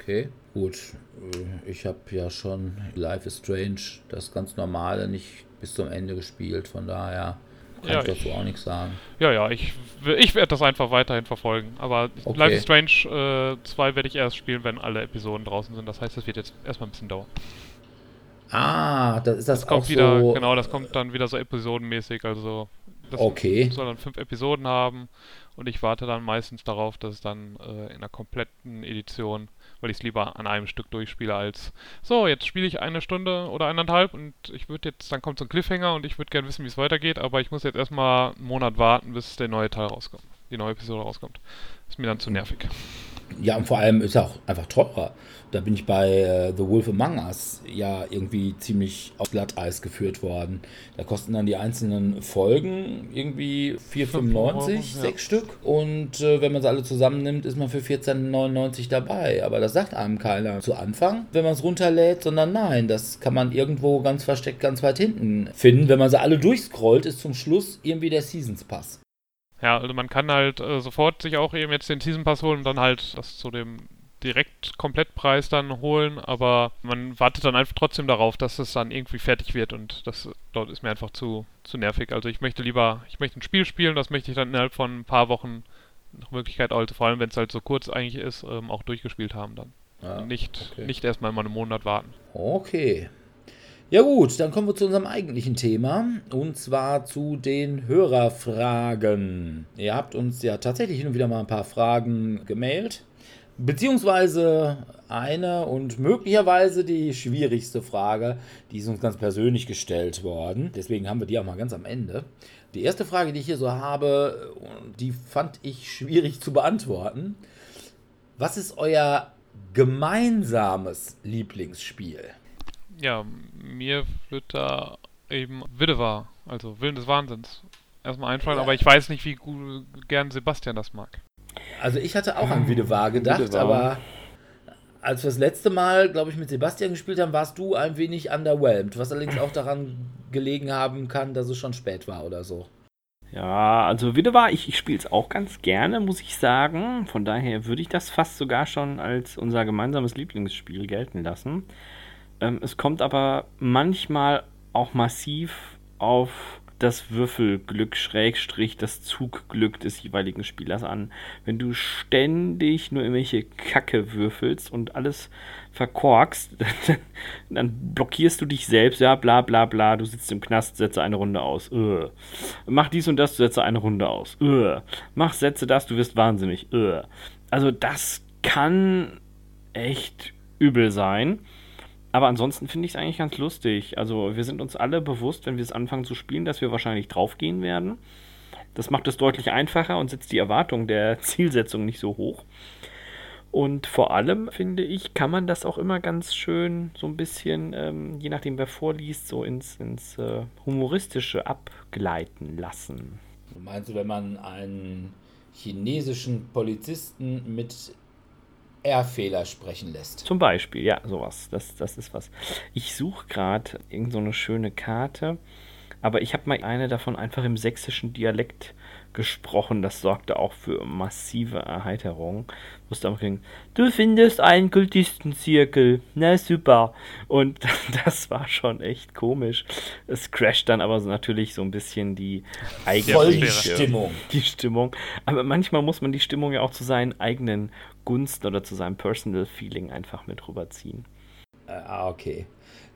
Okay, gut. Äh, ich habe ja schon Life is Strange, das ganz normale, nicht bis zum Ende gespielt, von daher kann ja, ich dazu auch nichts sagen. Ja, ja, ich, ich werde das einfach weiterhin verfolgen. Aber okay. Life is Strange äh, 2 werde ich erst spielen, wenn alle Episoden draußen sind. Das heißt, das wird jetzt erstmal ein bisschen dauern. Ah, das ist das, das kommt wieder, so Genau, das kommt dann wieder so episodenmäßig. Also, das okay. soll dann fünf Episoden haben. Und ich warte dann meistens darauf, dass es dann äh, in einer kompletten Edition weil ich es lieber an einem Stück durchspiele als so, jetzt spiele ich eine Stunde oder eineinhalb und ich würde jetzt, dann kommt so ein Cliffhanger und ich würde gerne wissen, wie es weitergeht, aber ich muss jetzt erstmal einen Monat warten, bis der neue Teil rauskommt, die neue Episode rauskommt. Ist mir dann zu nervig. Ja, und vor allem ist er auch einfach teurer. Da bin ich bei äh, The Wolf Among Us ja irgendwie ziemlich auf Glatteis geführt worden. Da kosten dann die einzelnen Folgen irgendwie 4,95, sechs. Stück. Und äh, wenn man sie alle zusammennimmt, ist man für 14,99 dabei. Aber das sagt einem keiner zu Anfang, wenn man es runterlädt, sondern nein, das kann man irgendwo ganz versteckt ganz weit hinten finden. Wenn man sie alle durchscrollt, ist zum Schluss irgendwie der Seasons Pass. Ja, also man kann halt äh, sofort sich auch eben jetzt den Season Pass holen und dann halt das zu dem direkt Komplettpreis dann holen, aber man wartet dann einfach trotzdem darauf, dass es dann irgendwie fertig wird und das dort ist mir einfach zu, zu nervig. Also ich möchte lieber, ich möchte ein Spiel spielen, das möchte ich dann innerhalb von ein paar Wochen nach Möglichkeit, also vor allem wenn es halt so kurz eigentlich ist, ähm, auch durchgespielt haben dann. Ja, nicht, okay. nicht erstmal mal einen Monat warten. Okay. Ja gut, dann kommen wir zu unserem eigentlichen Thema und zwar zu den Hörerfragen. Ihr habt uns ja tatsächlich hin und wieder mal ein paar Fragen gemailt. Beziehungsweise eine und möglicherweise die schwierigste Frage, die ist uns ganz persönlich gestellt worden. Deswegen haben wir die auch mal ganz am Ende. Die erste Frage, die ich hier so habe, die fand ich schwierig zu beantworten. Was ist euer gemeinsames Lieblingsspiel? Ja, mir wird da eben Widewar, also Willen des Wahnsinns, erstmal einfallen, ja. aber ich weiß nicht, wie gut, gern Sebastian das mag. Also ich hatte auch an Videvar gedacht, Videvar. aber als wir das letzte Mal, glaube ich, mit Sebastian gespielt haben, warst du ein wenig underwhelmed, was allerdings auch daran gelegen haben kann, dass es schon spät war oder so. Ja, also Videvar, ich, ich spiele es auch ganz gerne, muss ich sagen. Von daher würde ich das fast sogar schon als unser gemeinsames Lieblingsspiel gelten lassen. Ähm, es kommt aber manchmal auch massiv auf das Würfelglück, Schrägstrich, das Zugglück des jeweiligen Spielers an. Wenn du ständig nur irgendwelche Kacke würfelst und alles verkorkst, dann blockierst du dich selbst, ja, bla bla bla, du sitzt im Knast, setze eine Runde aus. Ugh. Mach dies und das, setze eine Runde aus. Ugh. Mach Sätze das, du wirst wahnsinnig. Ugh. Also das kann echt übel sein. Aber ansonsten finde ich es eigentlich ganz lustig. Also wir sind uns alle bewusst, wenn wir es anfangen zu spielen, dass wir wahrscheinlich draufgehen werden. Das macht es deutlich einfacher und setzt die Erwartung der Zielsetzung nicht so hoch. Und vor allem, finde ich, kann man das auch immer ganz schön so ein bisschen, ähm, je nachdem wer vorliest, so ins, ins äh, Humoristische abgleiten lassen. Meinst du, wenn man einen chinesischen Polizisten mit R-Fehler sprechen lässt. Zum Beispiel, ja, sowas. Das, das ist was. Ich suche gerade irgendeine so schöne Karte, aber ich habe mal eine davon einfach im sächsischen Dialekt gesprochen. Das sorgte auch für massive Erheiterung. Musste am Ring, du findest einen Kultistenzirkel. Na super. Und das war schon echt komisch. Es crasht dann aber so natürlich so ein bisschen die eigene die Stimmung. Die Stimmung. Aber manchmal muss man die Stimmung ja auch zu seinen eigenen Gunsten oder zu seinem Personal Feeling einfach mit rüberziehen. Äh, ah, okay.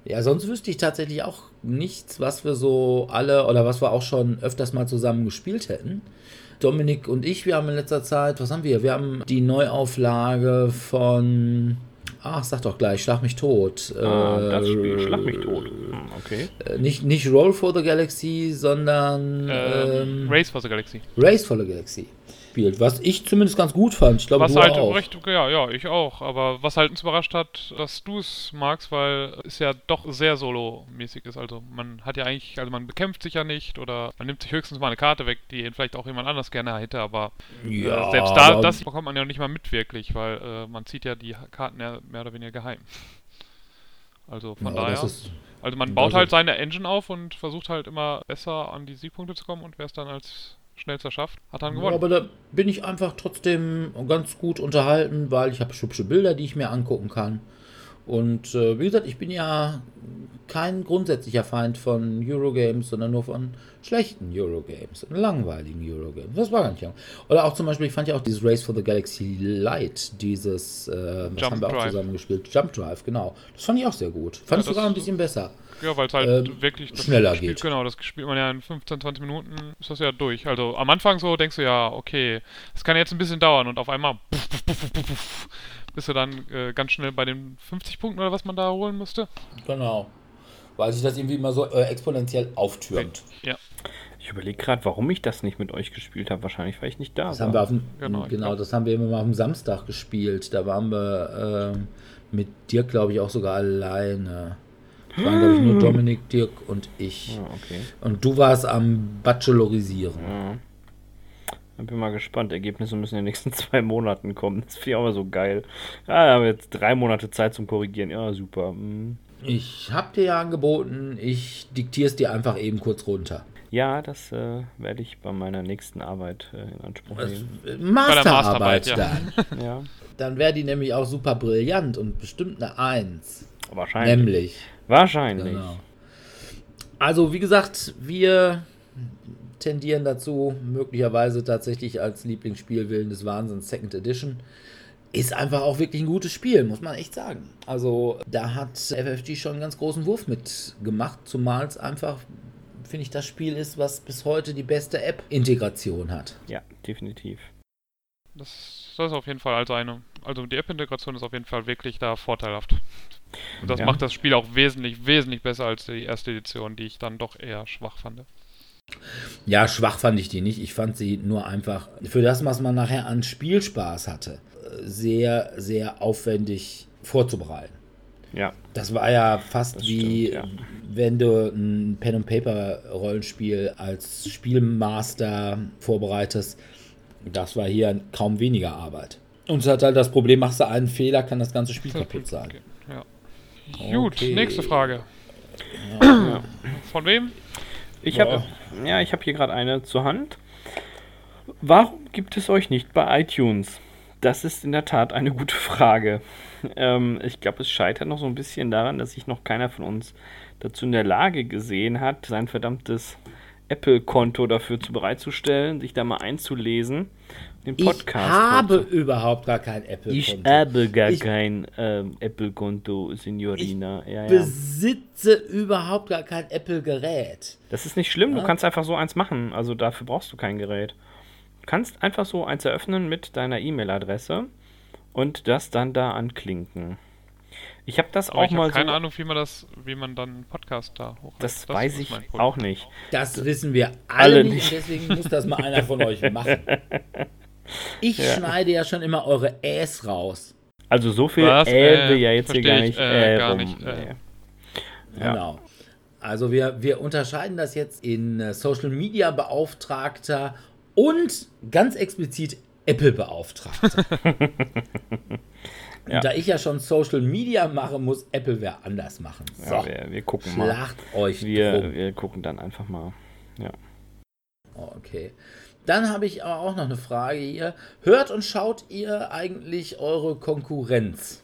Ja, sonst wüsste ich tatsächlich auch nichts, was wir so alle oder was wir auch schon öfters mal zusammen gespielt hätten. Dominik und ich, wir haben in letzter Zeit, was haben wir? Wir haben die Neuauflage von Ach, sag doch gleich, Schlag mich tot. Ah, äh, das Spiel, Schlag mich tot. Hm, okay. Äh, nicht, nicht Roll for the Galaxy, sondern ähm, ähm, Race for the Galaxy. Race for the Galaxy gespielt, was ich zumindest ganz gut fand. Ich glaube, was du halt auch. recht, ja, ja, ich auch. Aber was halt uns überrascht hat, dass du es magst, weil es ja doch sehr solo-mäßig ist. Also man hat ja eigentlich, also man bekämpft sich ja nicht oder man nimmt sich höchstens mal eine Karte weg, die vielleicht auch jemand anders gerne hätte, aber äh, ja, äh, selbst da, das bekommt man ja nicht mal mit wirklich, weil äh, man zieht ja die Karten ja mehr oder weniger geheim. Also von ja, daher. also man baut halt seine Engine auf und versucht halt immer besser an die Siegpunkte zu kommen und wer es dann als schnellster schafft, hat dann gewonnen. aber da bin ich einfach trotzdem ganz gut unterhalten, weil ich habe hübsche Bilder, die ich mir angucken kann. Und äh, wie gesagt, ich bin ja kein grundsätzlicher Feind von Eurogames, sondern nur von schlechten Eurogames, langweiligen Eurogames. Das war gar nicht lang. Oder auch zum Beispiel, ich fand ja auch dieses Race for the Galaxy Light, dieses, äh, das haben wir auch zusammen gespielt, Jump Drive, genau. Das fand ich auch sehr gut. Fand ja, ich sogar ein bisschen besser. Ja, weil es halt ähm, wirklich schneller Spiel, geht. Genau, das spielt man ja in 15, 20 Minuten, ist das ja durch. Also am Anfang so denkst du ja, okay, das kann jetzt ein bisschen dauern und auf einmal puff, puff, puff, bist du dann äh, ganz schnell bei den 50 Punkten oder was man da holen müsste. Genau. Weil sich das irgendwie immer so äh, exponentiell auftürmt. Ja. Ich überlege gerade, warum ich das nicht mit euch gespielt habe. Wahrscheinlich, weil ich nicht da das war. Haben wir auf dem, genau, genau das haben wir immer mal am Samstag gespielt. Da waren wir äh, mit dir, glaube ich, auch sogar alleine. Es waren, glaube ich, nur hm. Dominik, Dirk und ich. Ah, okay. Und du warst am Bachelorisieren. Ja. Ich bin mal gespannt. Ergebnisse müssen in den nächsten zwei Monaten kommen. Das finde ich auch mal so geil. Ja, da haben wir jetzt drei Monate Zeit zum Korrigieren. Ja, super. Hm. Ich habe dir ja angeboten, ich diktiere es dir einfach eben kurz runter. Ja, das äh, werde ich bei meiner nächsten Arbeit äh, in Anspruch nehmen. Äh, Masterarbeit ja. dann. ja. Dann wäre die nämlich auch super brillant und bestimmt eine Eins. Wahrscheinlich. Nämlich. Wahrscheinlich. Genau. Also, wie gesagt, wir tendieren dazu, möglicherweise tatsächlich als Lieblingsspiel Willen des Wahnsinns Second Edition. Ist einfach auch wirklich ein gutes Spiel, muss man echt sagen. Also, da hat FFG schon einen ganz großen Wurf mitgemacht, zumal es einfach, finde ich, das Spiel ist, was bis heute die beste App-Integration hat. Ja, definitiv. Das, das ist auf jeden Fall also eine. Also die App-Integration ist auf jeden Fall wirklich da vorteilhaft. Und das ja. macht das Spiel auch wesentlich, wesentlich besser als die erste Edition, die ich dann doch eher schwach fand. Ja, schwach fand ich die nicht. Ich fand sie nur einfach, für das, was man nachher an Spielspaß hatte, sehr, sehr aufwendig vorzubereiten. Ja. Das war ja fast das wie, stimmt, ja. wenn du ein Pen and Paper Rollenspiel als Spielmaster vorbereitest. Das war hier kaum weniger Arbeit. Und es hat halt das Problem, machst du einen Fehler, kann das ganze Spiel kaputt sein. Ja. Okay. Gut, nächste Frage. Ja. Von wem? Ich habe ja, ich habe hier gerade eine zur Hand. Warum gibt es euch nicht bei iTunes? Das ist in der Tat eine gute Frage. Ähm, ich glaube, es scheitert noch so ein bisschen daran, dass sich noch keiner von uns dazu in der Lage gesehen hat, sein verdammtes Apple-Konto dafür zu bereitzustellen, sich da mal einzulesen. Den Podcast. Ich habe überhaupt gar kein Apple-Konto. Ich habe gar ich kein ähm, Apple-Konto, Signorina. Ich ja, ja. besitze überhaupt gar kein Apple-Gerät. Das ist nicht schlimm, ja? du kannst einfach so eins machen. Also dafür brauchst du kein Gerät. Du kannst einfach so eins eröffnen mit deiner E-Mail-Adresse und das dann da anklinken. Ich habe das Aber auch ich mal keine so. Ahnung, wie man das, wie man dann einen Podcast da hochlädt. Das, das weiß ich auch nicht. Das wissen wir alle, alle nicht. Deswegen muss das mal einer von euch machen. Ich ja. schneide ja schon immer eure Äs raus. Also so viel Was? Äh, ja jetzt hier gar nicht. Äh, äh, gar nicht äh. Ja. Genau. Also wir, wir unterscheiden das jetzt in äh, Social Media Beauftragter und ganz explizit Apple Beauftragter. ja. Da ich ja schon Social Media mache, muss Apple wer anders machen. So, ja, wir, wir gucken Schlacht mal. euch wir, drum. wir gucken dann einfach mal. Ja. Okay. Dann habe ich aber auch noch eine Frage hier. Hört und schaut ihr eigentlich eure Konkurrenz?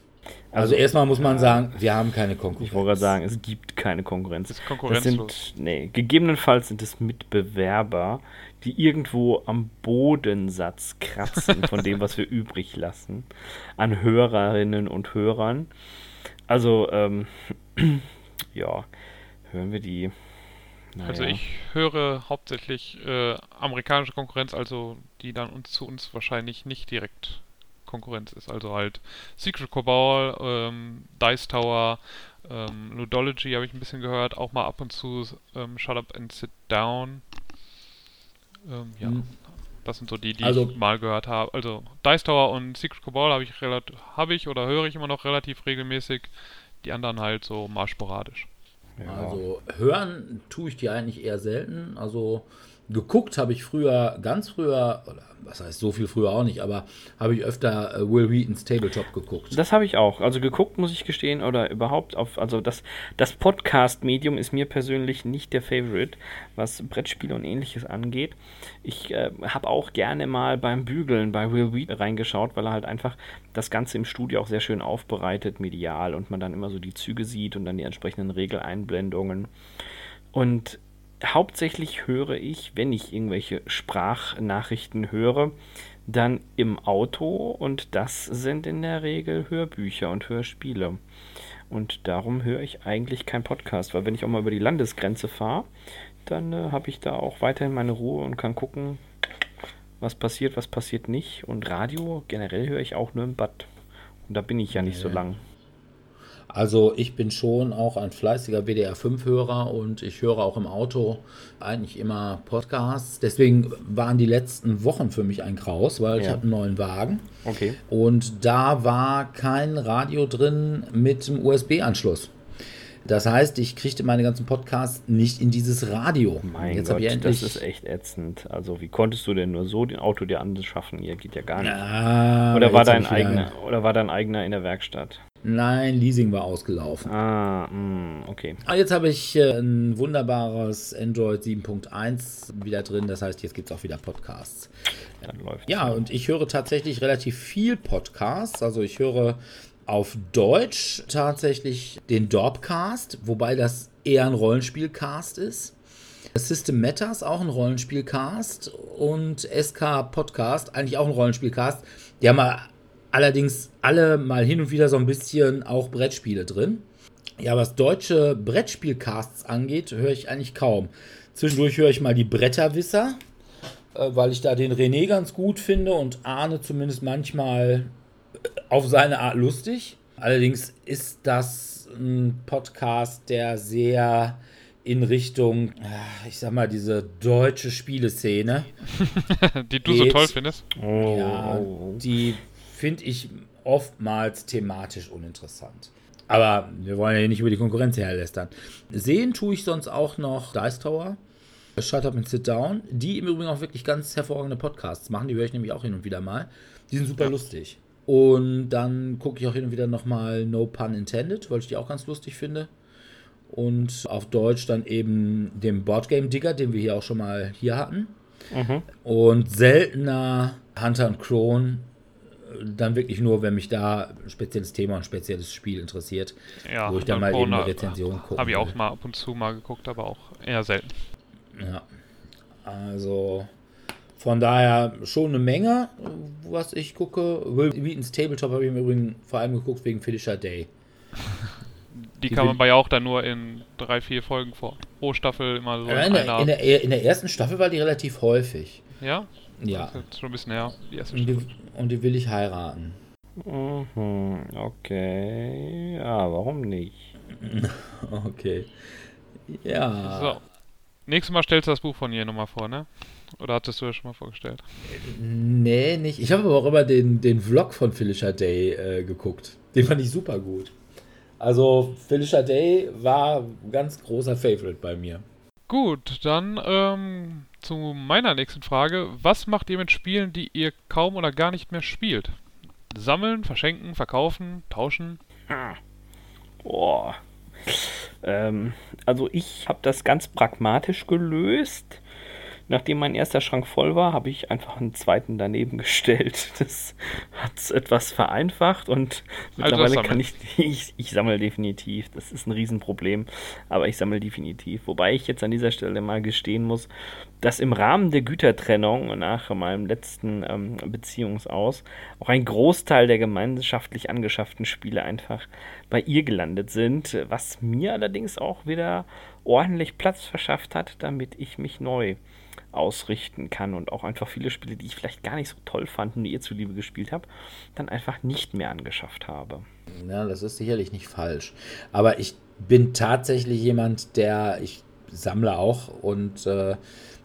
Also, also erstmal muss man sagen, wir haben keine Konkurrenz. Ich wollte gerade sagen, es gibt keine Konkurrenz. Das, ist das sind, nee, gegebenenfalls sind es Mitbewerber, die irgendwo am Bodensatz kratzen von dem, was wir übrig lassen, an Hörerinnen und Hörern. Also, ähm, ja, hören wir die naja. Also ich höre hauptsächlich äh, amerikanische Konkurrenz, also die dann uns zu uns wahrscheinlich nicht direkt Konkurrenz ist. Also halt Secret Cabal, ähm, Dice Tower, ähm, Ludology habe ich ein bisschen gehört, auch mal ab und zu ähm, Shut Up and Sit Down. Ähm, ja, mhm. das sind so die, die also, ich mal gehört habe. Also Dice Tower und Secret Cabal habe ich habe ich oder höre ich immer noch relativ regelmäßig. Die anderen halt so mal sporadisch. Ja. Also hören tue ich die eigentlich eher selten. Also geguckt habe ich früher, ganz früher, oder was heißt so viel früher auch nicht, aber habe ich öfter äh, Will Wheatons Tabletop geguckt. Das habe ich auch. Also geguckt, muss ich gestehen, oder überhaupt auf, also das, das Podcast-Medium ist mir persönlich nicht der Favorite, was Brettspiele und ähnliches angeht. Ich äh, habe auch gerne mal beim Bügeln bei Will Wheat reingeschaut, weil er halt einfach das Ganze im Studio auch sehr schön aufbereitet, medial, und man dann immer so die Züge sieht und dann die entsprechenden Regeleinblendungen. Und hauptsächlich höre ich, wenn ich irgendwelche Sprachnachrichten höre, dann im Auto und das sind in der Regel Hörbücher und Hörspiele. Und darum höre ich eigentlich keinen Podcast, weil wenn ich auch mal über die Landesgrenze fahre, dann äh, habe ich da auch weiterhin meine Ruhe und kann gucken, was passiert, was passiert nicht. Und Radio generell höre ich auch nur im Bad. Und da bin ich ja nicht so lang. Also ich bin schon auch ein fleißiger WDR 5-Hörer und ich höre auch im Auto eigentlich immer Podcasts. Deswegen waren die letzten Wochen für mich ein Kraus, weil ja. ich habe einen neuen Wagen. Okay. Und da war kein Radio drin mit dem USB-Anschluss. Das heißt, ich kriegte meine ganzen Podcasts nicht in dieses Radio. Mein Jetzt Gott, ich endlich das ist echt ätzend. Also wie konntest du denn nur so den Auto dir anschaffen? Hier geht ja gar nicht. Ja, oder war dein eigener oder war dein eigener in der Werkstatt? Nein, Leasing war ausgelaufen. Ah, mh, hm, okay. Aber ah, jetzt habe ich äh, ein wunderbares Android 7.1 wieder drin. Das heißt, jetzt gibt es auch wieder Podcasts. Ja, läuft. Ja, und ich höre tatsächlich relativ viel Podcasts. Also ich höre auf Deutsch tatsächlich den Dorpcast, wobei das eher ein Rollenspielcast ist. System Matters auch ein Rollenspielcast und SK Podcast eigentlich auch ein Rollenspielcast. Die haben allerdings alle mal hin und wieder so ein bisschen auch Brettspiele drin. Ja, was deutsche Brettspielcasts angeht, höre ich eigentlich kaum. Zwischendurch höre ich mal die Bretterwisser, äh, weil ich da den René ganz gut finde und Arne zumindest manchmal auf seine Art lustig. Allerdings ist das ein Podcast, der sehr in Richtung, äh, ich sag mal, diese deutsche Spieleszene. die du geht. so toll findest. Ja, die finde ich oftmals thematisch uninteressant. Aber wir wollen ja hier nicht über die Konkurrenz herlästern. Sehen tue ich sonst auch noch Dice Tower, Shut Up and Sit Down, die im Übrigen auch wirklich ganz hervorragende Podcasts machen. Die höre ich nämlich auch hin und wieder mal. Die sind super ja. lustig. Und dann gucke ich auch hin und wieder nochmal No Pun Intended, weil ich die auch ganz lustig finde. Und auf Deutsch dann eben den Boardgame Digger, den wir hier auch schon mal hier hatten. Mhm. Und seltener Hunter und Crone, dann wirklich nur, wenn mich da ein spezielles Thema und ein spezielles Spiel interessiert, ja, wo ich dann mal eben eine Rezension gucke. Habe ich auch mal ab und zu mal geguckt, aber auch eher selten. Ja, also von daher schon eine Menge, was ich gucke. Will Wheatons Tabletop habe ich im Übrigen vor allem geguckt wegen Felicia Day. Die, Die kam aber ja auch dann nur in drei, vier Folgen vor. Pro Staffel immer so. in, der, in, der, in der ersten Staffel war die relativ häufig. Ja? Ja. Das ist schon ein bisschen her, die erste und die, und die will ich heiraten. Mhm, okay. Ja, warum nicht? okay. Ja. So. Nächstes Mal stellst du das Buch von ihr nochmal vor, ne? Oder hattest du das schon mal vorgestellt? Nee, nicht. Ich habe aber auch immer den, den Vlog von Felicia Day äh, geguckt. Den fand ich super gut. Also, Felicia Day war ein ganz großer Favorite bei mir. Gut, dann ähm, zu meiner nächsten Frage. Was macht ihr mit Spielen, die ihr kaum oder gar nicht mehr spielt? Sammeln, verschenken, verkaufen, tauschen? Hm. Boah. Ähm, also ich habe das ganz pragmatisch gelöst. Nachdem mein erster Schrank voll war, habe ich einfach einen zweiten daneben gestellt. Das hat es etwas vereinfacht und also mittlerweile kann ich, ich, ich sammle definitiv. Das ist ein Riesenproblem, aber ich sammle definitiv. Wobei ich jetzt an dieser Stelle mal gestehen muss, dass im Rahmen der Gütertrennung nach meinem letzten ähm, Beziehungsaus auch ein Großteil der gemeinschaftlich angeschafften Spiele einfach bei ihr gelandet sind, was mir allerdings auch wieder ordentlich Platz verschafft hat, damit ich mich neu ausrichten kann und auch einfach viele Spiele, die ich vielleicht gar nicht so toll fand und die ihr zuliebe gespielt habe, dann einfach nicht mehr angeschafft habe. Ja, das ist sicherlich nicht falsch. Aber ich bin tatsächlich jemand, der, ich sammle auch und äh,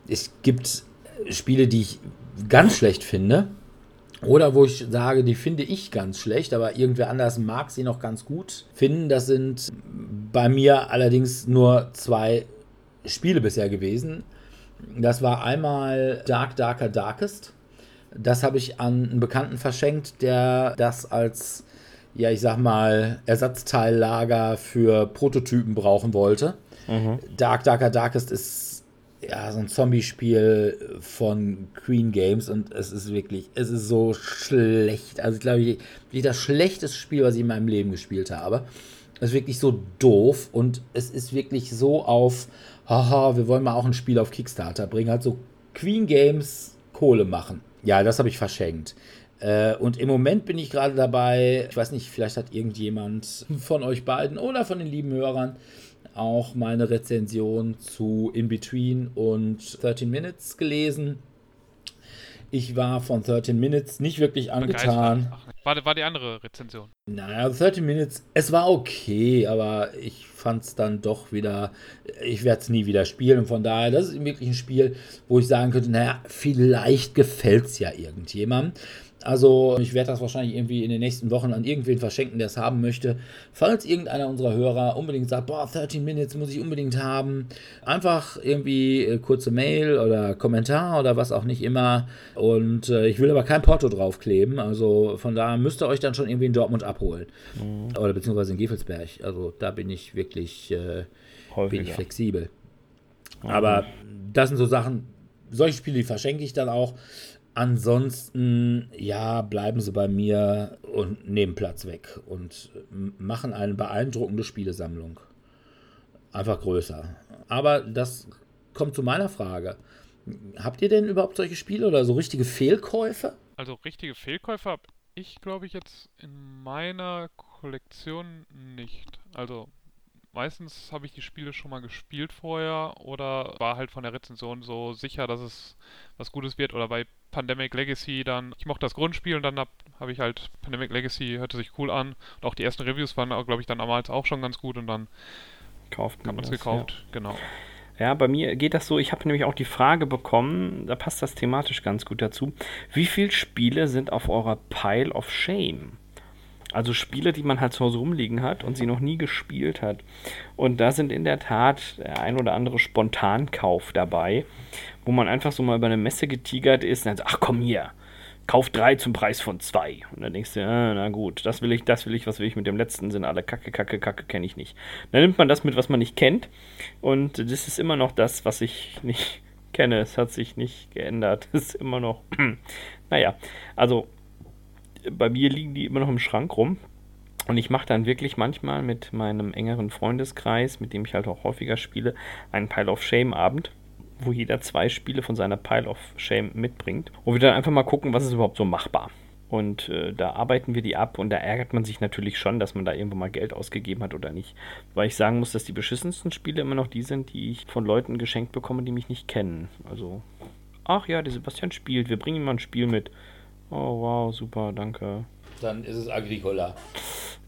es gibt Spiele, die ich ganz schlecht finde. Oder wo ich sage, die finde ich ganz schlecht, aber irgendwer anders mag sie noch ganz gut finden. Das sind bei mir allerdings nur zwei Spiele bisher gewesen. Das war einmal Dark Darker Darkest. Das habe ich an einen Bekannten verschenkt, der das als, ja, ich sag mal, Ersatzteillager für Prototypen brauchen wollte. Mhm. Dark Darker Darkest ist ja so ein Zombie-Spiel von Queen Games und es ist wirklich, es ist so schlecht. Also, ich glaube, ich, das schlechteste Spiel, was ich in meinem Leben gespielt habe. Es ist wirklich so doof und es ist wirklich so auf haha, wir wollen mal auch ein Spiel auf Kickstarter bringen, halt so Queen Games Kohle machen. Ja, das habe ich verschenkt. Äh, und im Moment bin ich gerade dabei, ich weiß nicht, vielleicht hat irgendjemand von euch beiden oder von den lieben Hörern auch meine Rezension zu In Between und 13 Minutes gelesen. Ich war von 13 Minutes nicht wirklich angetan. War, war die andere Rezension? Naja, 13 Minutes, es war okay, aber ich fand es dann doch wieder, ich werde es nie wieder spielen. Und von daher, das ist wirklich ein Spiel, wo ich sagen könnte, naja, vielleicht gefällt es ja irgendjemandem. Also ich werde das wahrscheinlich irgendwie in den nächsten Wochen an irgendwen verschenken, der es haben möchte. Falls irgendeiner unserer Hörer unbedingt sagt, boah, 13 Minutes muss ich unbedingt haben, einfach irgendwie äh, kurze Mail oder Kommentar oder was auch nicht immer. Und äh, ich will aber kein Porto draufkleben. Also von daher müsst ihr euch dann schon irgendwie in Dortmund abholen. Mhm. Oder beziehungsweise in Gefelsberg. Also da bin ich wirklich äh, bin ich flexibel. Mhm. Aber das sind so Sachen, solche Spiele, verschenke ich dann auch. Ansonsten, ja, bleiben sie bei mir und nehmen Platz weg und machen eine beeindruckende Spielesammlung. Einfach größer. Aber das kommt zu meiner Frage. Habt ihr denn überhaupt solche Spiele oder so richtige Fehlkäufe? Also richtige Fehlkäufe habe ich, glaube ich, jetzt in meiner Kollektion nicht. Also meistens habe ich die Spiele schon mal gespielt vorher oder war halt von der Rezension so sicher, dass es was Gutes wird. Oder bei Pandemic Legacy dann, ich mochte das Grundspiel und dann habe hab ich halt Pandemic Legacy, hörte sich cool an. Und auch die ersten Reviews waren, glaube ich, dann damals auch schon ganz gut und dann Kauft hat man es gekauft. Ja. Genau. Ja, bei mir geht das so, ich habe nämlich auch die Frage bekommen, da passt das thematisch ganz gut dazu. Wie viele Spiele sind auf eurer Pile of Shame? Also Spiele, die man halt zu Hause rumliegen hat und sie noch nie gespielt hat. Und da sind in der Tat der ein oder andere Spontankauf dabei, wo man einfach so mal über eine Messe getigert ist und dann sagt, ach komm hier, kauf drei zum Preis von zwei. Und dann denkst du, ah, na gut, das will ich, das will ich, was will ich mit dem letzten, sind alle Kacke, Kacke, Kacke, kenne ich nicht. Dann nimmt man das mit, was man nicht kennt. Und das ist immer noch das, was ich nicht kenne. Es hat sich nicht geändert. Es ist immer noch, naja, also bei mir liegen die immer noch im Schrank rum. Und ich mache dann wirklich manchmal mit meinem engeren Freundeskreis, mit dem ich halt auch häufiger spiele, einen Pile of Shame Abend, wo jeder zwei Spiele von seiner Pile of Shame mitbringt. Und wir dann einfach mal gucken, was ist überhaupt so machbar. Und äh, da arbeiten wir die ab und da ärgert man sich natürlich schon, dass man da irgendwo mal Geld ausgegeben hat oder nicht. Weil ich sagen muss, dass die beschissensten Spiele immer noch die sind, die ich von Leuten geschenkt bekomme, die mich nicht kennen. Also, ach ja, der Sebastian spielt, wir bringen ihm mal ein Spiel mit. Oh wow, super, danke. Dann ist es Agricola.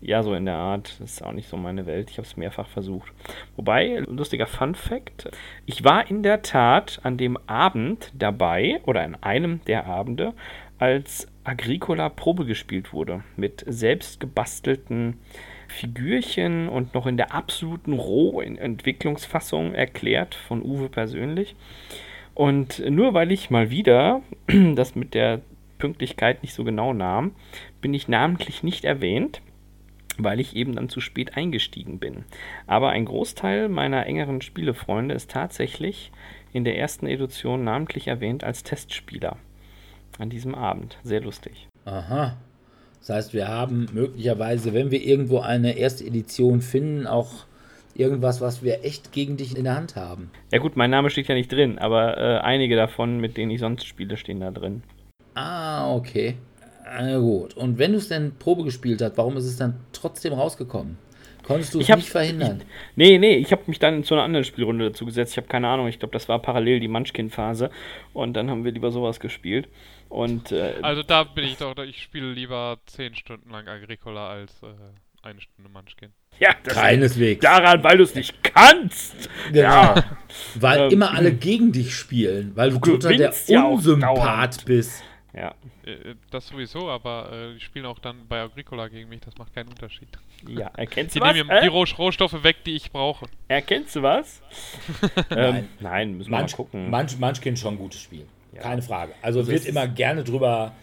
Ja, so in der Art. Das ist auch nicht so meine Welt. Ich habe es mehrfach versucht. Wobei, lustiger Fun Fact, ich war in der Tat an dem Abend dabei, oder an einem der Abende, als Agricola Probe gespielt wurde. Mit selbst gebastelten Figürchen und noch in der absoluten Roh-Entwicklungsfassung erklärt von Uwe persönlich. Und nur weil ich mal wieder das mit der Pünktlichkeit nicht so genau nahm, bin ich namentlich nicht erwähnt, weil ich eben dann zu spät eingestiegen bin. Aber ein Großteil meiner engeren Spielefreunde ist tatsächlich in der ersten Edition namentlich erwähnt als Testspieler. An diesem Abend. Sehr lustig. Aha. Das heißt, wir haben möglicherweise, wenn wir irgendwo eine erste Edition finden, auch irgendwas, was wir echt gegen dich in der Hand haben. Ja gut, mein Name steht ja nicht drin, aber äh, einige davon, mit denen ich sonst spiele, stehen da drin. Ah, okay. Na gut. Und wenn du es denn Probe gespielt hast, warum ist es dann trotzdem rausgekommen? Konntest du es nicht verhindern? Ich, nee, nee, ich habe mich dann zu einer anderen Spielrunde dazu gesetzt. Ich habe keine Ahnung, ich glaube, das war parallel die Munchkin-Phase. Und dann haben wir lieber sowas gespielt. Und, äh, also da bin ich doch, ich spiele lieber 10 Stunden lang Agricola als äh, eine Stunde Munchkin. Ja, keineswegs. Daran, weil du es nicht kannst. Genau. Ja. Weil ähm, immer alle gegen dich spielen, weil du, du total der Unsympath bist. Ja. Äh, das sowieso, aber äh, die spielen auch dann bei Agricola gegen mich, das macht keinen Unterschied. Ja, erkennst die du was? Die nehmen äh? die Rohstoffe weg, die ich brauche. Erkennst du was? ähm, nein. nein, müssen wir Manch, mal gucken. Manch, Munchkin schon ein gutes Spiel. Ja. Keine Frage. Also das wird immer gerne drüber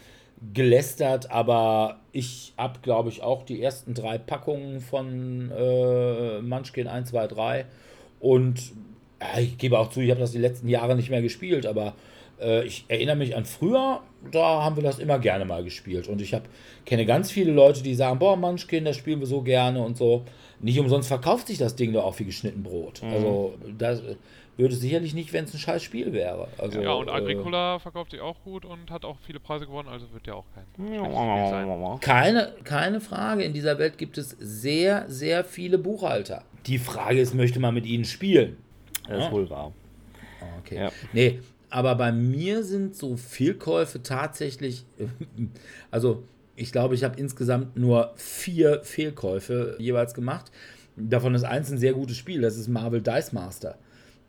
gelästert, aber ich habe, glaube ich, auch die ersten drei Packungen von äh, Munchkin 1, 2, 3 und ja, ich gebe auch zu, ich habe das die letzten Jahre nicht mehr gespielt, aber äh, ich erinnere mich an früher, da haben wir das immer gerne mal gespielt. Und ich hab, kenne ganz viele Leute, die sagen, boah, Munchkin, das spielen wir so gerne und so. Nicht umsonst verkauft sich das Ding doch auch wie geschnitten Brot. Mhm. Also das würde sicherlich nicht, wenn es ein scheiß Spiel wäre. Also, ja, und äh, Agricola äh, verkauft sich auch gut und hat auch viele Preise gewonnen, also wird ja auch kein ja, sein. Keine, keine Frage, in dieser Welt gibt es sehr, sehr viele Buchhalter. Die Frage ist, möchte man mit ihnen spielen? Das ist wohl wahr. Okay. Ja. Nee, aber bei mir sind so Fehlkäufe tatsächlich, also ich glaube, ich habe insgesamt nur vier Fehlkäufe jeweils gemacht. Davon ist eins ein sehr gutes Spiel, das ist Marvel Dice Master.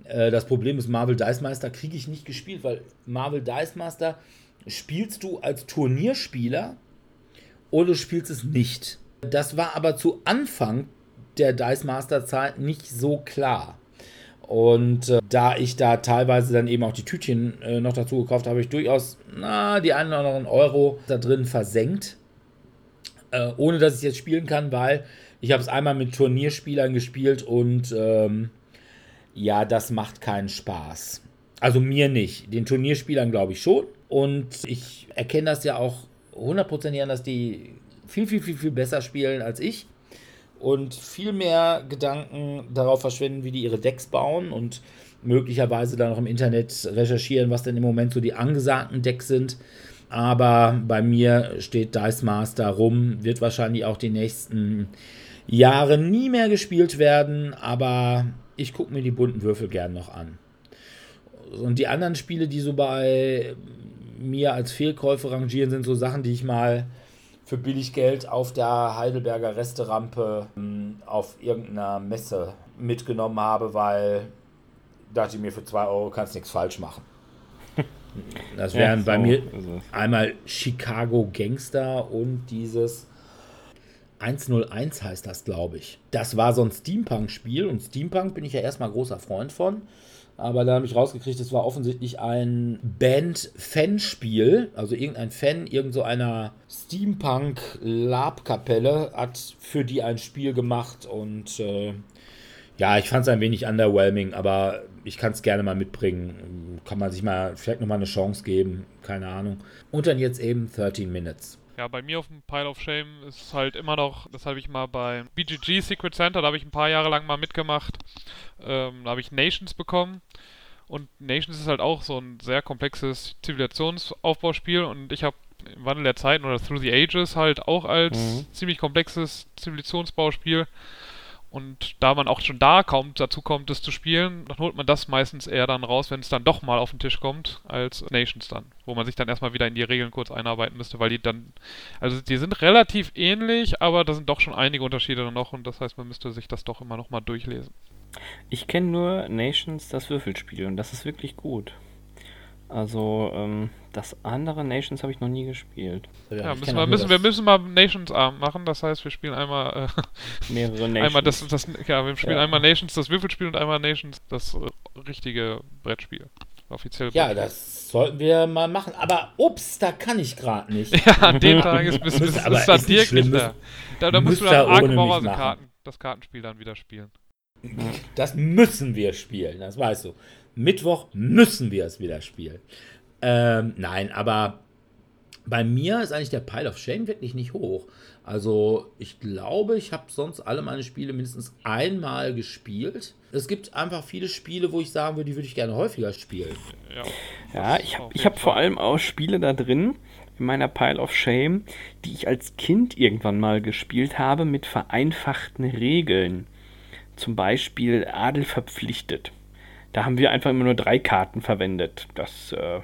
Äh, das Problem ist, Marvel Dice Master kriege ich nicht gespielt, weil Marvel Dice Master spielst du als Turnierspieler oder du spielst es nicht. Das war aber zu Anfang der Dice Master Zeit nicht so klar. Und äh, da ich da teilweise dann eben auch die Tütchen äh, noch dazu gekauft habe, ich durchaus na, die einen oder anderen Euro da drin versenkt. Äh, ohne dass ich jetzt spielen kann, weil ich habe es einmal mit Turnierspielern gespielt und ähm, ja, das macht keinen Spaß. Also mir nicht. Den Turnierspielern glaube ich schon. Und ich erkenne das ja auch hundertprozentig an, dass die viel, viel, viel, viel besser spielen als ich und viel mehr Gedanken darauf verschwenden, wie die ihre Decks bauen und möglicherweise dann auch im Internet recherchieren, was denn im Moment so die angesagten Decks sind. Aber bei mir steht Dice Master rum, wird wahrscheinlich auch die nächsten Jahre nie mehr gespielt werden, aber ich gucke mir die bunten Würfel gern noch an. Und die anderen Spiele, die so bei mir als Fehlkäufe rangieren, sind so Sachen, die ich mal für billig Geld auf der Heidelberger Resterampe hm, auf irgendeiner Messe mitgenommen habe, weil dachte ich mir, für 2 Euro kannst du nichts falsch machen. Das wären ja, bei mir einmal Chicago Gangster und dieses 101 heißt das, glaube ich. Das war so ein Steampunk-Spiel und Steampunk bin ich ja erstmal großer Freund von. Aber da habe ich rausgekriegt, es war offensichtlich ein Band-Fan-Spiel. Also irgendein Fan, irgend so einer Steampunk-Lab-Kapelle hat für die ein Spiel gemacht und äh, ja, ich fand es ein wenig underwhelming, aber ich kann es gerne mal mitbringen. Kann man sich mal vielleicht nochmal eine Chance geben, keine Ahnung. Und dann jetzt eben 13 Minutes. Ja, bei mir auf dem Pile of Shame ist halt immer noch, das habe ich mal beim BGG Secret Center, da habe ich ein paar Jahre lang mal mitgemacht. Ähm, da habe ich Nations bekommen. Und Nations ist halt auch so ein sehr komplexes Zivilisationsaufbauspiel und ich habe im Wandel der Zeiten oder Through the Ages halt auch als mhm. ziemlich komplexes Zivilisationsbauspiel und da man auch schon da kaum dazu kommt, das zu spielen, dann holt man das meistens eher dann raus, wenn es dann doch mal auf den Tisch kommt, als Nations dann. Wo man sich dann erstmal wieder in die Regeln kurz einarbeiten müsste, weil die dann, also die sind relativ ähnlich, aber da sind doch schon einige Unterschiede noch und das heißt, man müsste sich das doch immer nochmal durchlesen. Ich kenne nur Nations, das Würfelspiel, und das ist wirklich gut. Also, ähm, das andere Nations habe ich noch nie gespielt. Ja, ja müssen wir, müssen, wir müssen mal Nations Abend machen. Das heißt, wir spielen einmal äh, mehrere Nations. Einmal das, das, ja, wir spielen ja. einmal Nations das Würfelspiel und einmal Nations das äh, richtige Brettspiel. Offiziell. Ja, das sollten wir mal machen. Aber ups, da kann ich gerade nicht. ja, an dem Tag ist, ist, ist, ist dann Dirk nicht da. Da, da musst du dann Ark Karten, das Kartenspiel dann wieder spielen. Das müssen wir spielen, das weißt du. Mittwoch müssen wir es wieder spielen. Ähm, nein, aber bei mir ist eigentlich der Pile of Shame wirklich nicht hoch. Also ich glaube, ich habe sonst alle meine Spiele mindestens einmal gespielt. Es gibt einfach viele Spiele, wo ich sagen würde, die würde ich gerne häufiger spielen. Ja, ja ich habe hab vor allem auch Spiele da drin in meiner Pile of Shame, die ich als Kind irgendwann mal gespielt habe mit vereinfachten Regeln. Zum Beispiel Adel verpflichtet. Da haben wir einfach immer nur drei Karten verwendet. Das äh,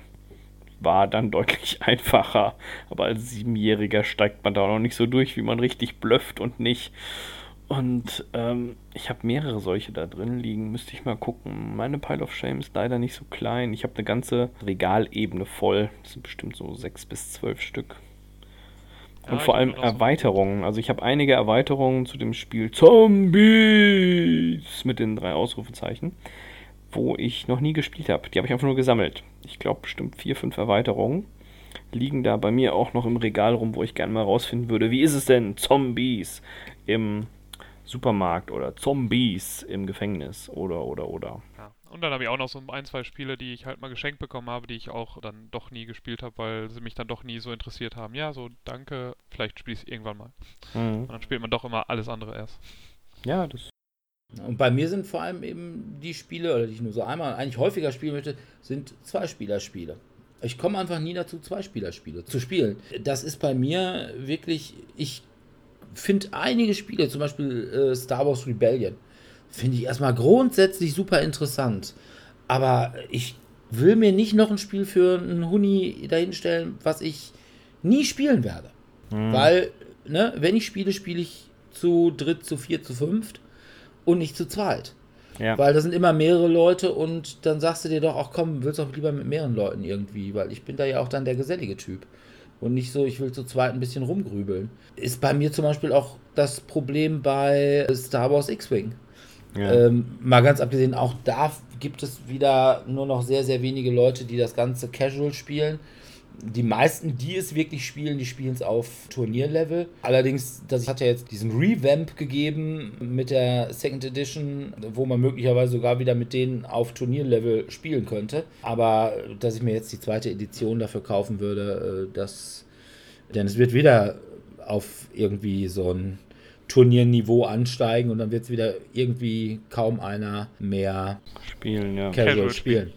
war dann deutlich einfacher. Aber als Siebenjähriger steigt man da noch nicht so durch, wie man richtig blufft und nicht. Und ähm, ich habe mehrere solche da drin liegen. Müsste ich mal gucken. Meine Pile of Shame ist leider nicht so klein. Ich habe eine ganze Regalebene voll. Das sind bestimmt so sechs bis zwölf Stück. Und ja, vor allem Erweiterungen. Also ich habe einige Erweiterungen zu dem Spiel Zombies mit den drei Ausrufezeichen wo ich noch nie gespielt habe. Die habe ich einfach nur gesammelt. Ich glaube bestimmt vier, fünf Erweiterungen liegen da bei mir auch noch im Regal rum, wo ich gerne mal rausfinden würde, wie ist es denn Zombies im Supermarkt oder Zombies im Gefängnis oder oder oder. Ja. Und dann habe ich auch noch so ein, zwei Spiele, die ich halt mal geschenkt bekommen habe, die ich auch dann doch nie gespielt habe, weil sie mich dann doch nie so interessiert haben. Ja, so danke, vielleicht spiele ich es irgendwann mal. Mhm. Und dann spielt man doch immer alles andere erst. Ja, das und bei mir sind vor allem eben die Spiele, oder die ich nur so einmal eigentlich häufiger spielen möchte, sind Zweispielerspiele. Ich komme einfach nie dazu, Zweispielerspiele zu spielen. Das ist bei mir wirklich, ich finde einige Spiele, zum Beispiel äh, Star Wars Rebellion, finde ich erstmal grundsätzlich super interessant. Aber ich will mir nicht noch ein Spiel für einen Huni dahinstellen, was ich nie spielen werde. Mhm. Weil, ne, wenn ich spiele, spiele ich zu dritt, zu vier, zu fünft und nicht zu zweit. Ja. Weil da sind immer mehrere Leute und dann sagst du dir doch, auch komm, willst auch lieber mit mehreren Leuten irgendwie, weil ich bin da ja auch dann der gesellige Typ. Und nicht so, ich will zu zweit ein bisschen rumgrübeln. Ist bei mir zum Beispiel auch das Problem bei Star Wars X-Wing. Ja. Ähm, mal ganz abgesehen, auch da gibt es wieder nur noch sehr, sehr wenige Leute, die das Ganze casual spielen die meisten, die es wirklich spielen, die spielen es auf Turnierlevel. Allerdings, das hat ja jetzt diesen Revamp gegeben mit der Second Edition, wo man möglicherweise sogar wieder mit denen auf Turnierlevel spielen könnte. Aber dass ich mir jetzt die zweite Edition dafür kaufen würde, äh, das. Denn es wird wieder auf irgendwie so ein Turnierniveau ansteigen und dann wird es wieder irgendwie kaum einer mehr spielen, ja. Casual, Casual spielen.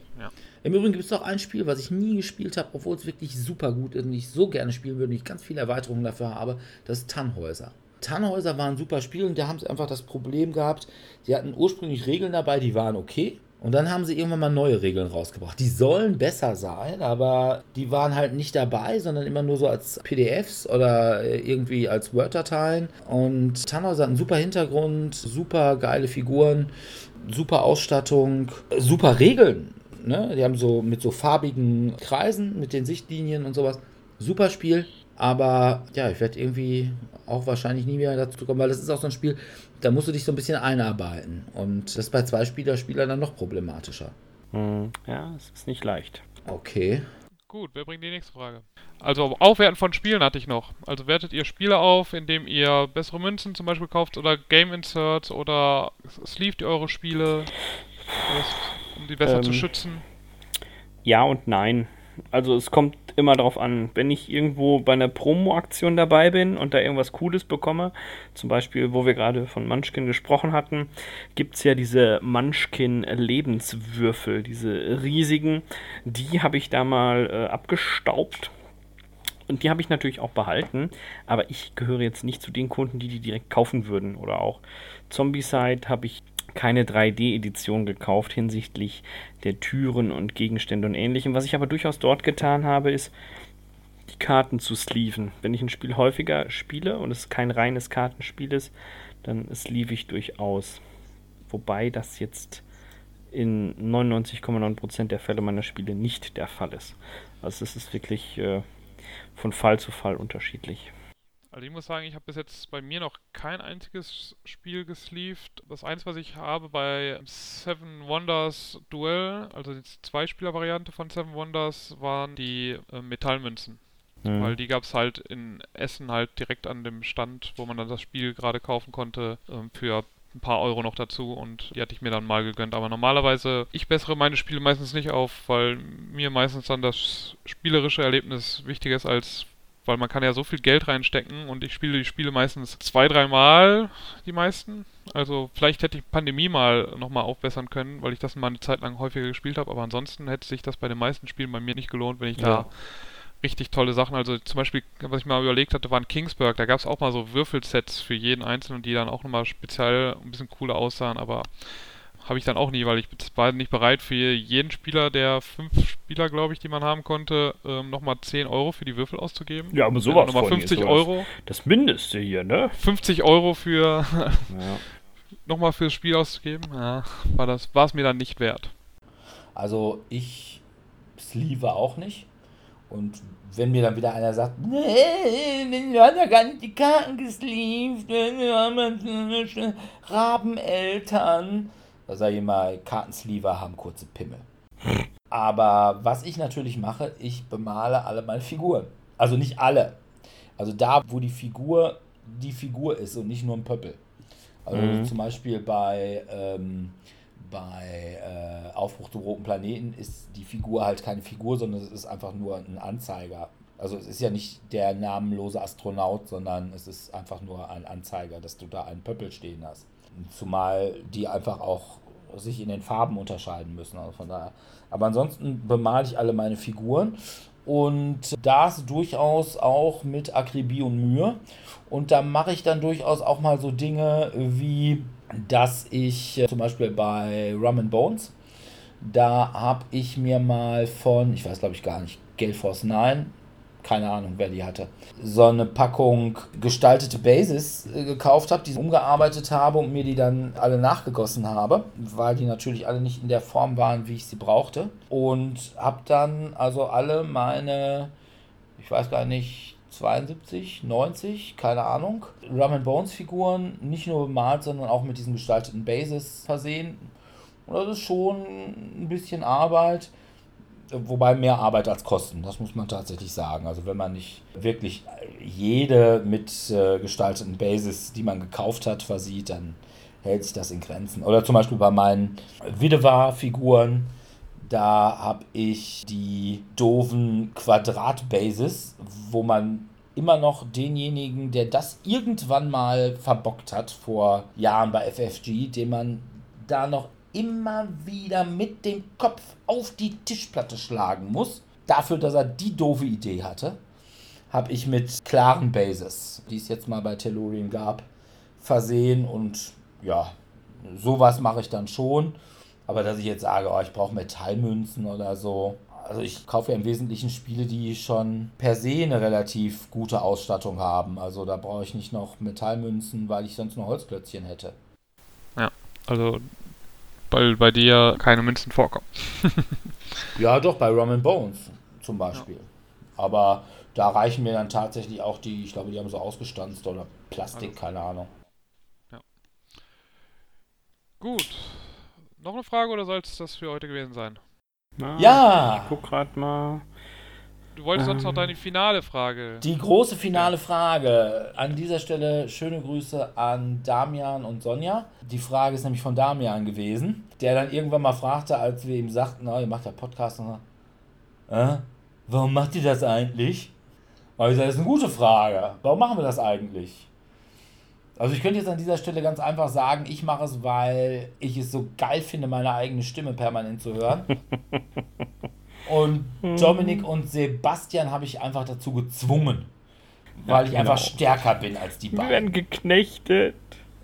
Im Übrigen gibt es noch ein Spiel, was ich nie gespielt habe, obwohl es wirklich super gut ist und ich so gerne spielen würde und ich ganz viele Erweiterungen dafür habe. Das ist Tannhäuser. Tannhäuser war ein super Spiel und da haben sie einfach das Problem gehabt, sie hatten ursprünglich Regeln dabei, die waren okay. Und dann haben sie irgendwann mal neue Regeln rausgebracht. Die sollen besser sein, aber die waren halt nicht dabei, sondern immer nur so als PDFs oder irgendwie als Word-Dateien. Und Tannhäuser hat einen super Hintergrund, super geile Figuren, super Ausstattung, super Regeln. Ne? Die haben so mit so farbigen Kreisen, mit den Sichtlinien und sowas. Super Spiel, Aber ja, ich werde irgendwie auch wahrscheinlich nie mehr dazu kommen, weil das ist auch so ein Spiel, da musst du dich so ein bisschen einarbeiten. Und das ist bei zwei Spieler Spieler dann noch problematischer. Hm, ja, es ist nicht leicht. Okay. Gut, wer bringt die nächste Frage? Also Aufwerten von Spielen hatte ich noch. Also wertet ihr Spiele auf, indem ihr bessere Münzen zum Beispiel kauft oder Game Inserts oder sleeved ihr eure Spiele, um die besser ähm, zu schützen? Ja und nein. Also es kommt immer darauf an, wenn ich irgendwo bei einer Promo-Aktion dabei bin und da irgendwas Cooles bekomme, zum Beispiel, wo wir gerade von Munchkin gesprochen hatten, gibt es ja diese Munchkin-Lebenswürfel, diese riesigen, die habe ich da mal äh, abgestaubt. Und die habe ich natürlich auch behalten, aber ich gehöre jetzt nicht zu den Kunden, die die direkt kaufen würden. Oder auch Zombicide habe ich keine 3D-Edition gekauft hinsichtlich der Türen und Gegenstände und ähnlichem. Was ich aber durchaus dort getan habe, ist, die Karten zu sleeven. Wenn ich ein Spiel häufiger spiele und es kein reines Kartenspiel ist, dann sleeve ich durchaus. Wobei das jetzt in 99,9% der Fälle meiner Spiele nicht der Fall ist. Also es ist wirklich äh, von Fall zu Fall unterschiedlich. Also ich muss sagen, ich habe bis jetzt bei mir noch kein einziges Spiel gesleeved. Das eins, was ich habe bei Seven Wonders Duell, also die Zweispieler-Variante von Seven Wonders, waren die äh, Metallmünzen. Mhm. Weil die gab es halt in Essen halt direkt an dem Stand, wo man dann das Spiel gerade kaufen konnte, äh, für ein paar Euro noch dazu und die hatte ich mir dann mal gegönnt. Aber normalerweise, ich bessere meine Spiele meistens nicht auf, weil mir meistens dann das spielerische Erlebnis wichtiger ist als weil man kann ja so viel Geld reinstecken und ich spiele die Spiele meistens zwei, dreimal, die meisten. Also vielleicht hätte ich Pandemie mal nochmal aufbessern können, weil ich das mal eine Zeit lang häufiger gespielt habe, aber ansonsten hätte sich das bei den meisten Spielen bei mir nicht gelohnt, wenn ich ja. da richtig tolle Sachen, also zum Beispiel, was ich mal überlegt hatte, waren Kingsburg, da gab es auch mal so Würfelsets für jeden Einzelnen, die dann auch nochmal speziell ein bisschen cooler aussahen, aber habe ich dann auch nie, weil ich war nicht bereit für jeden Spieler der fünf Spieler, glaube ich, die man haben konnte, ähm, nochmal 10 Euro für die Würfel auszugeben. Ja, aber sowas. Nochmal 50 Euro. Das Mindeste hier, ne? 50 Euro für ja. nochmal fürs Spiel auszugeben, ja, war das, war es mir dann nicht wert. Also ich sleeve auch nicht. Und wenn mir dann wieder einer sagt, nee, wir haben ja gar nicht die Karten gesleeved, wir haben Rabeneltern, sage ich mal, Kartensleever haben kurze Pimmel. Aber was ich natürlich mache, ich bemale alle meine Figuren. Also nicht alle. Also da, wo die Figur die Figur ist und nicht nur ein Pöppel. Also mhm. zum Beispiel bei, ähm, bei äh, Aufbruch zum roten Planeten ist die Figur halt keine Figur, sondern es ist einfach nur ein Anzeiger. Also es ist ja nicht der namenlose Astronaut, sondern es ist einfach nur ein Anzeiger, dass du da einen Pöppel stehen hast. Zumal die einfach auch sich in den Farben unterscheiden müssen. Also von daher. Aber ansonsten bemale ich alle meine Figuren und das durchaus auch mit Akribie und Mühe. Und da mache ich dann durchaus auch mal so Dinge wie, dass ich äh, zum Beispiel bei Rum and Bones, da habe ich mir mal von, ich weiß glaube ich gar nicht, Gale Force 9 keine Ahnung, wer die hatte, so eine Packung gestaltete Bases äh, gekauft habe, die umgearbeitet habe und mir die dann alle nachgegossen habe, weil die natürlich alle nicht in der Form waren, wie ich sie brauchte. Und habe dann also alle meine, ich weiß gar nicht, 72, 90, keine Ahnung, Rum Bones Figuren nicht nur bemalt, sondern auch mit diesen gestalteten Bases versehen. Und das ist schon ein bisschen Arbeit. Wobei mehr Arbeit als Kosten, das muss man tatsächlich sagen. Also wenn man nicht wirklich jede mit äh, Bases, die man gekauft hat, versieht, dann hält sich das in Grenzen. Oder zum Beispiel bei meinen Widewa-Figuren, da habe ich die doofen Quadrat-Bases, wo man immer noch denjenigen, der das irgendwann mal verbockt hat vor Jahren bei FFG, den man da noch immer wieder mit dem Kopf auf die Tischplatte schlagen muss. Dafür, dass er die doofe Idee hatte, habe ich mit klaren Bases, die es jetzt mal bei Tellurian gab, versehen. Und ja, sowas mache ich dann schon. Aber dass ich jetzt sage, oh, ich brauche Metallmünzen oder so. Also ich kaufe ja im Wesentlichen Spiele, die schon per se eine relativ gute Ausstattung haben. Also da brauche ich nicht noch Metallmünzen, weil ich sonst nur Holzklötzchen hätte. Ja, also weil bei dir keine Münzen vorkommen. ja, doch, bei Rum Bones zum Beispiel. Ja. Aber da reichen mir dann tatsächlich auch die, ich glaube, die haben so ausgestanzt oder Plastik, also, keine Ahnung. Ja. Gut. Noch eine Frage oder soll es das für heute gewesen sein? Na, ja! Ich guck grad mal. Du wolltest ähm, sonst noch deine finale Frage. Die große finale Frage. An dieser Stelle schöne Grüße an Damian und Sonja. Die Frage ist nämlich von Damian gewesen, der dann irgendwann mal fragte, als wir ihm sagten, na, ihr macht ja Podcast. Und, äh, warum macht ihr das eigentlich? Und ich sage, das ist eine gute Frage. Warum machen wir das eigentlich? Also ich könnte jetzt an dieser Stelle ganz einfach sagen, ich mache es, weil ich es so geil finde, meine eigene Stimme permanent zu hören. Und hm. Dominik und Sebastian habe ich einfach dazu gezwungen. Weil ja, ich einfach genau. stärker bin als die beiden. Wir werden geknechtet.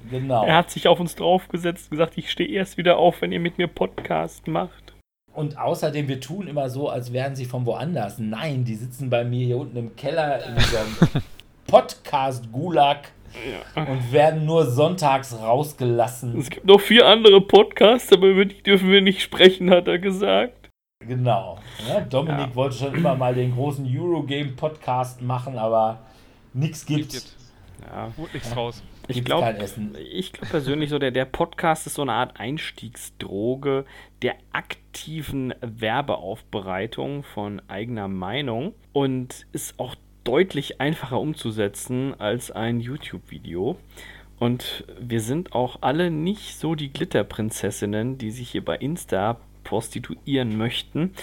Genau. Er hat sich auf uns draufgesetzt und gesagt, ich stehe erst wieder auf, wenn ihr mit mir Podcast macht. Und außerdem, wir tun immer so, als wären sie von woanders. Nein, die sitzen bei mir hier unten im Keller in einem Podcast-Gulag ja. und werden nur sonntags rausgelassen. Es gibt noch vier andere Podcasts, aber über die dürfen wir nicht sprechen, hat er gesagt. Genau. Ja, Dominik ja. wollte schon immer mal den großen Eurogame-Podcast machen, aber nichts gibt. Ja. Gut nichts raus. Ich glaube ich glaub persönlich so, der, der Podcast ist so eine Art Einstiegsdroge der aktiven Werbeaufbereitung von eigener Meinung und ist auch deutlich einfacher umzusetzen als ein YouTube-Video. Und wir sind auch alle nicht so die Glitterprinzessinnen, die sich hier bei Insta prostituieren möchten.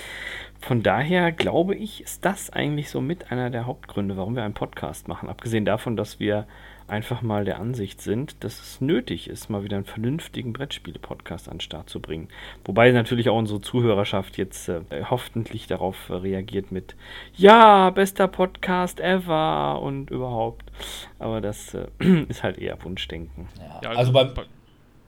Von daher glaube ich, ist das eigentlich so mit einer der Hauptgründe, warum wir einen Podcast machen. Abgesehen davon, dass wir einfach mal der Ansicht sind, dass es nötig ist, mal wieder einen vernünftigen Brettspiele-Podcast an den Start zu bringen. Wobei natürlich auch unsere Zuhörerschaft jetzt äh, hoffentlich darauf äh, reagiert mit Ja, bester Podcast ever und überhaupt. Aber das äh, ist halt eher Wunschdenken. Ja, also, also beim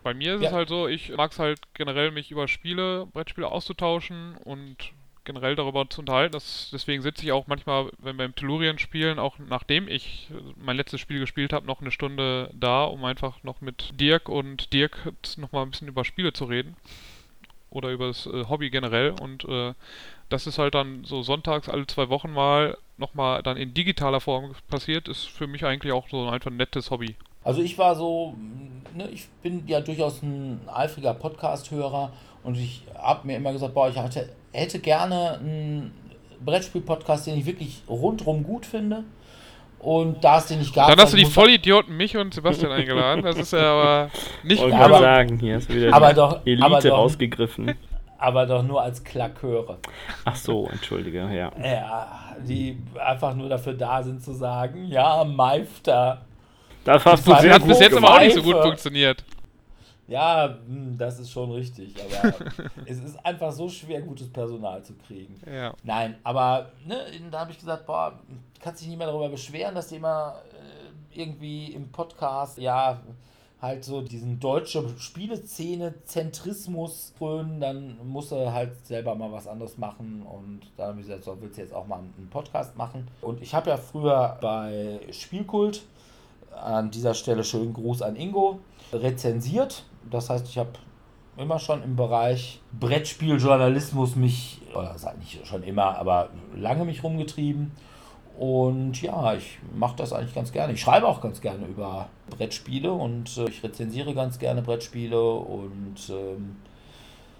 bei mir ist ja. es halt so, ich mag es halt generell, mich über Spiele, Brettspiele auszutauschen und generell darüber zu unterhalten. Das, deswegen sitze ich auch manchmal, wenn wir im Tellurien spielen, auch nachdem ich mein letztes Spiel gespielt habe, noch eine Stunde da, um einfach noch mit Dirk und Dirk nochmal ein bisschen über Spiele zu reden. Oder über das äh, Hobby generell. Und äh, das ist halt dann so sonntags alle zwei Wochen mal nochmal dann in digitaler Form passiert, ist für mich eigentlich auch so einfach ein nettes Hobby. Also ich war so, ne, ich bin ja durchaus ein eifriger Podcast-Hörer und ich habe mir immer gesagt, boah, ich hatte, hätte gerne einen Brettspiel-Podcast, den ich wirklich rundrum gut finde. Und da es den nicht gab. Dann hast du die Vollidioten mich und Sebastian eingeladen. Das ist ja aber nicht gut. Ja, sagen, hier hast du wieder aber doch, Elite aber doch, rausgegriffen. Aber doch nur als Klaköre. Ach so, entschuldige, ja. Ja, die einfach nur dafür da sind zu sagen, ja, Meifter. Das hast du sehr hat bis jetzt aber auch nicht so gut funktioniert. Ja, hm, das ist schon richtig, aber es ist einfach so schwer, gutes Personal zu kriegen. Ja. Nein, aber ne, da habe ich gesagt, boah, kannst dich nicht mehr darüber beschweren, dass die immer äh, irgendwie im Podcast, ja, halt so diesen deutsche Spieleszene-Zentrismus frönen, dann muss er halt selber mal was anderes machen und dann habe ich gesagt, so willst du jetzt auch mal einen Podcast machen. Und ich habe ja früher bei Spielkult an dieser Stelle schönen Gruß an Ingo. Rezensiert. Das heißt, ich habe immer schon im Bereich Brettspieljournalismus mich, oder sag nicht schon immer, aber lange mich rumgetrieben. Und ja, ich mache das eigentlich ganz gerne. Ich schreibe auch ganz gerne über Brettspiele und äh, ich rezensiere ganz gerne Brettspiele und ähm,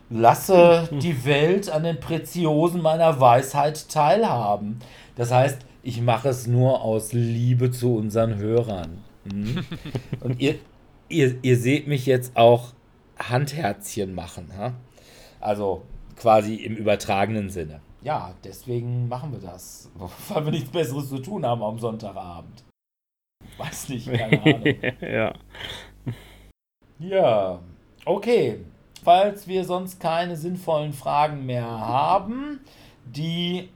lasse die Welt an den Preziosen meiner Weisheit teilhaben. Das heißt, ich mache es nur aus Liebe zu unseren Hörern. Mhm. Und ihr, ihr, ihr seht mich jetzt auch Handherzchen machen. Ha? Also quasi im übertragenen Sinne. Ja, deswegen machen wir das. Weil wir nichts Besseres zu tun haben am Sonntagabend. Weiß nicht, keine Ahnung. ja. Ja, okay. Falls wir sonst keine sinnvollen Fragen mehr haben, die,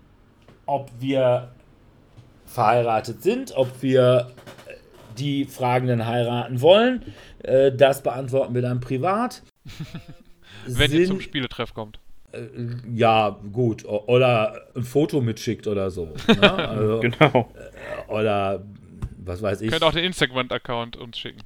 ob wir verheiratet sind, ob wir die Fragenden heiraten wollen. Äh, das beantworten wir dann privat. Wenn Sind, ihr zum Spieletreff kommt. Äh, ja, gut. Oder ein Foto mitschickt oder so. Ne? Also, genau. Äh, oder was weiß ich. Könnt auch den Instagram-Account uns schicken.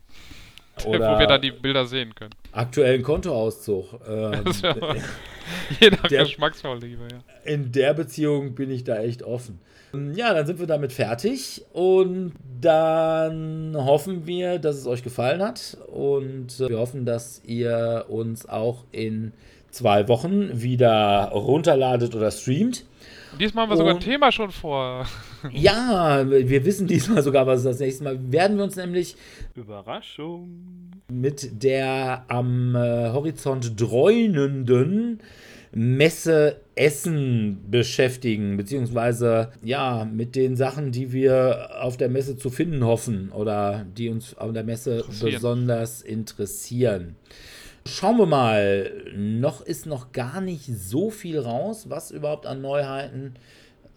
Oder Wo wir dann die Bilder sehen können. Aktuellen Kontoauszug. Ähm, je nach der, Geschmacksvorliebe, ja. In der Beziehung bin ich da echt offen. Ja, dann sind wir damit fertig und dann hoffen wir, dass es euch gefallen hat und wir hoffen, dass ihr uns auch in zwei Wochen wieder runterladet oder streamt. Diesmal haben wir sogar ein Thema schon vor. Ja, wir wissen diesmal sogar, was das nächste Mal. Werden wir uns nämlich. Überraschung. Mit der am äh, Horizont dreunenden Messe Essen beschäftigen, beziehungsweise ja, mit den Sachen, die wir auf der Messe zu finden hoffen oder die uns auf der Messe besonders interessieren. Schauen wir mal. Noch ist noch gar nicht so viel raus, was überhaupt an Neuheiten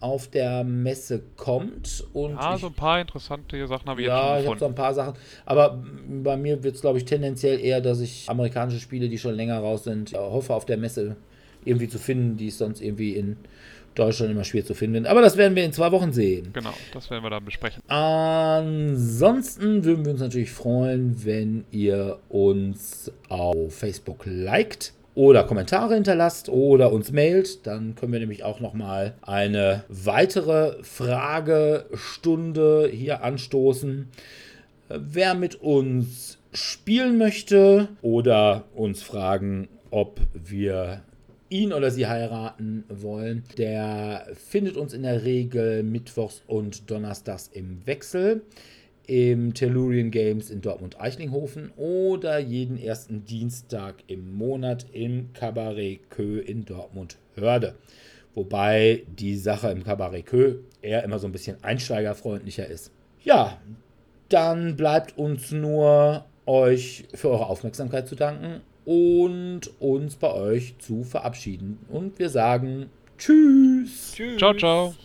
auf der Messe kommt. Und ja, so ein paar interessante Sachen habe ich ja, jetzt schon Ja, ich habe so ein paar Sachen. Aber bei mir wird es, glaube ich, tendenziell eher, dass ich amerikanische Spiele, die schon länger raus sind, hoffe, auf der Messe irgendwie zu finden, die es sonst irgendwie in Deutschland immer schwer zu finden. Aber das werden wir in zwei Wochen sehen. Genau, das werden wir dann besprechen. Ansonsten würden wir uns natürlich freuen, wenn ihr uns auf Facebook liked oder Kommentare hinterlasst oder uns mailt. Dann können wir nämlich auch nochmal eine weitere Fragestunde hier anstoßen. Wer mit uns spielen möchte oder uns fragen, ob wir ihn oder sie heiraten wollen, der findet uns in der Regel mittwochs und donnerstags im Wechsel im Tellurian Games in Dortmund-Eichlinghofen oder jeden ersten Dienstag im Monat im Cabaret Kö in Dortmund-Hörde. Wobei die Sache im Cabaret Kö eher immer so ein bisschen einsteigerfreundlicher ist. Ja, dann bleibt uns nur euch für eure Aufmerksamkeit zu danken und uns bei euch zu verabschieden. Und wir sagen Tschüss. Tschüss. Ciao, ciao.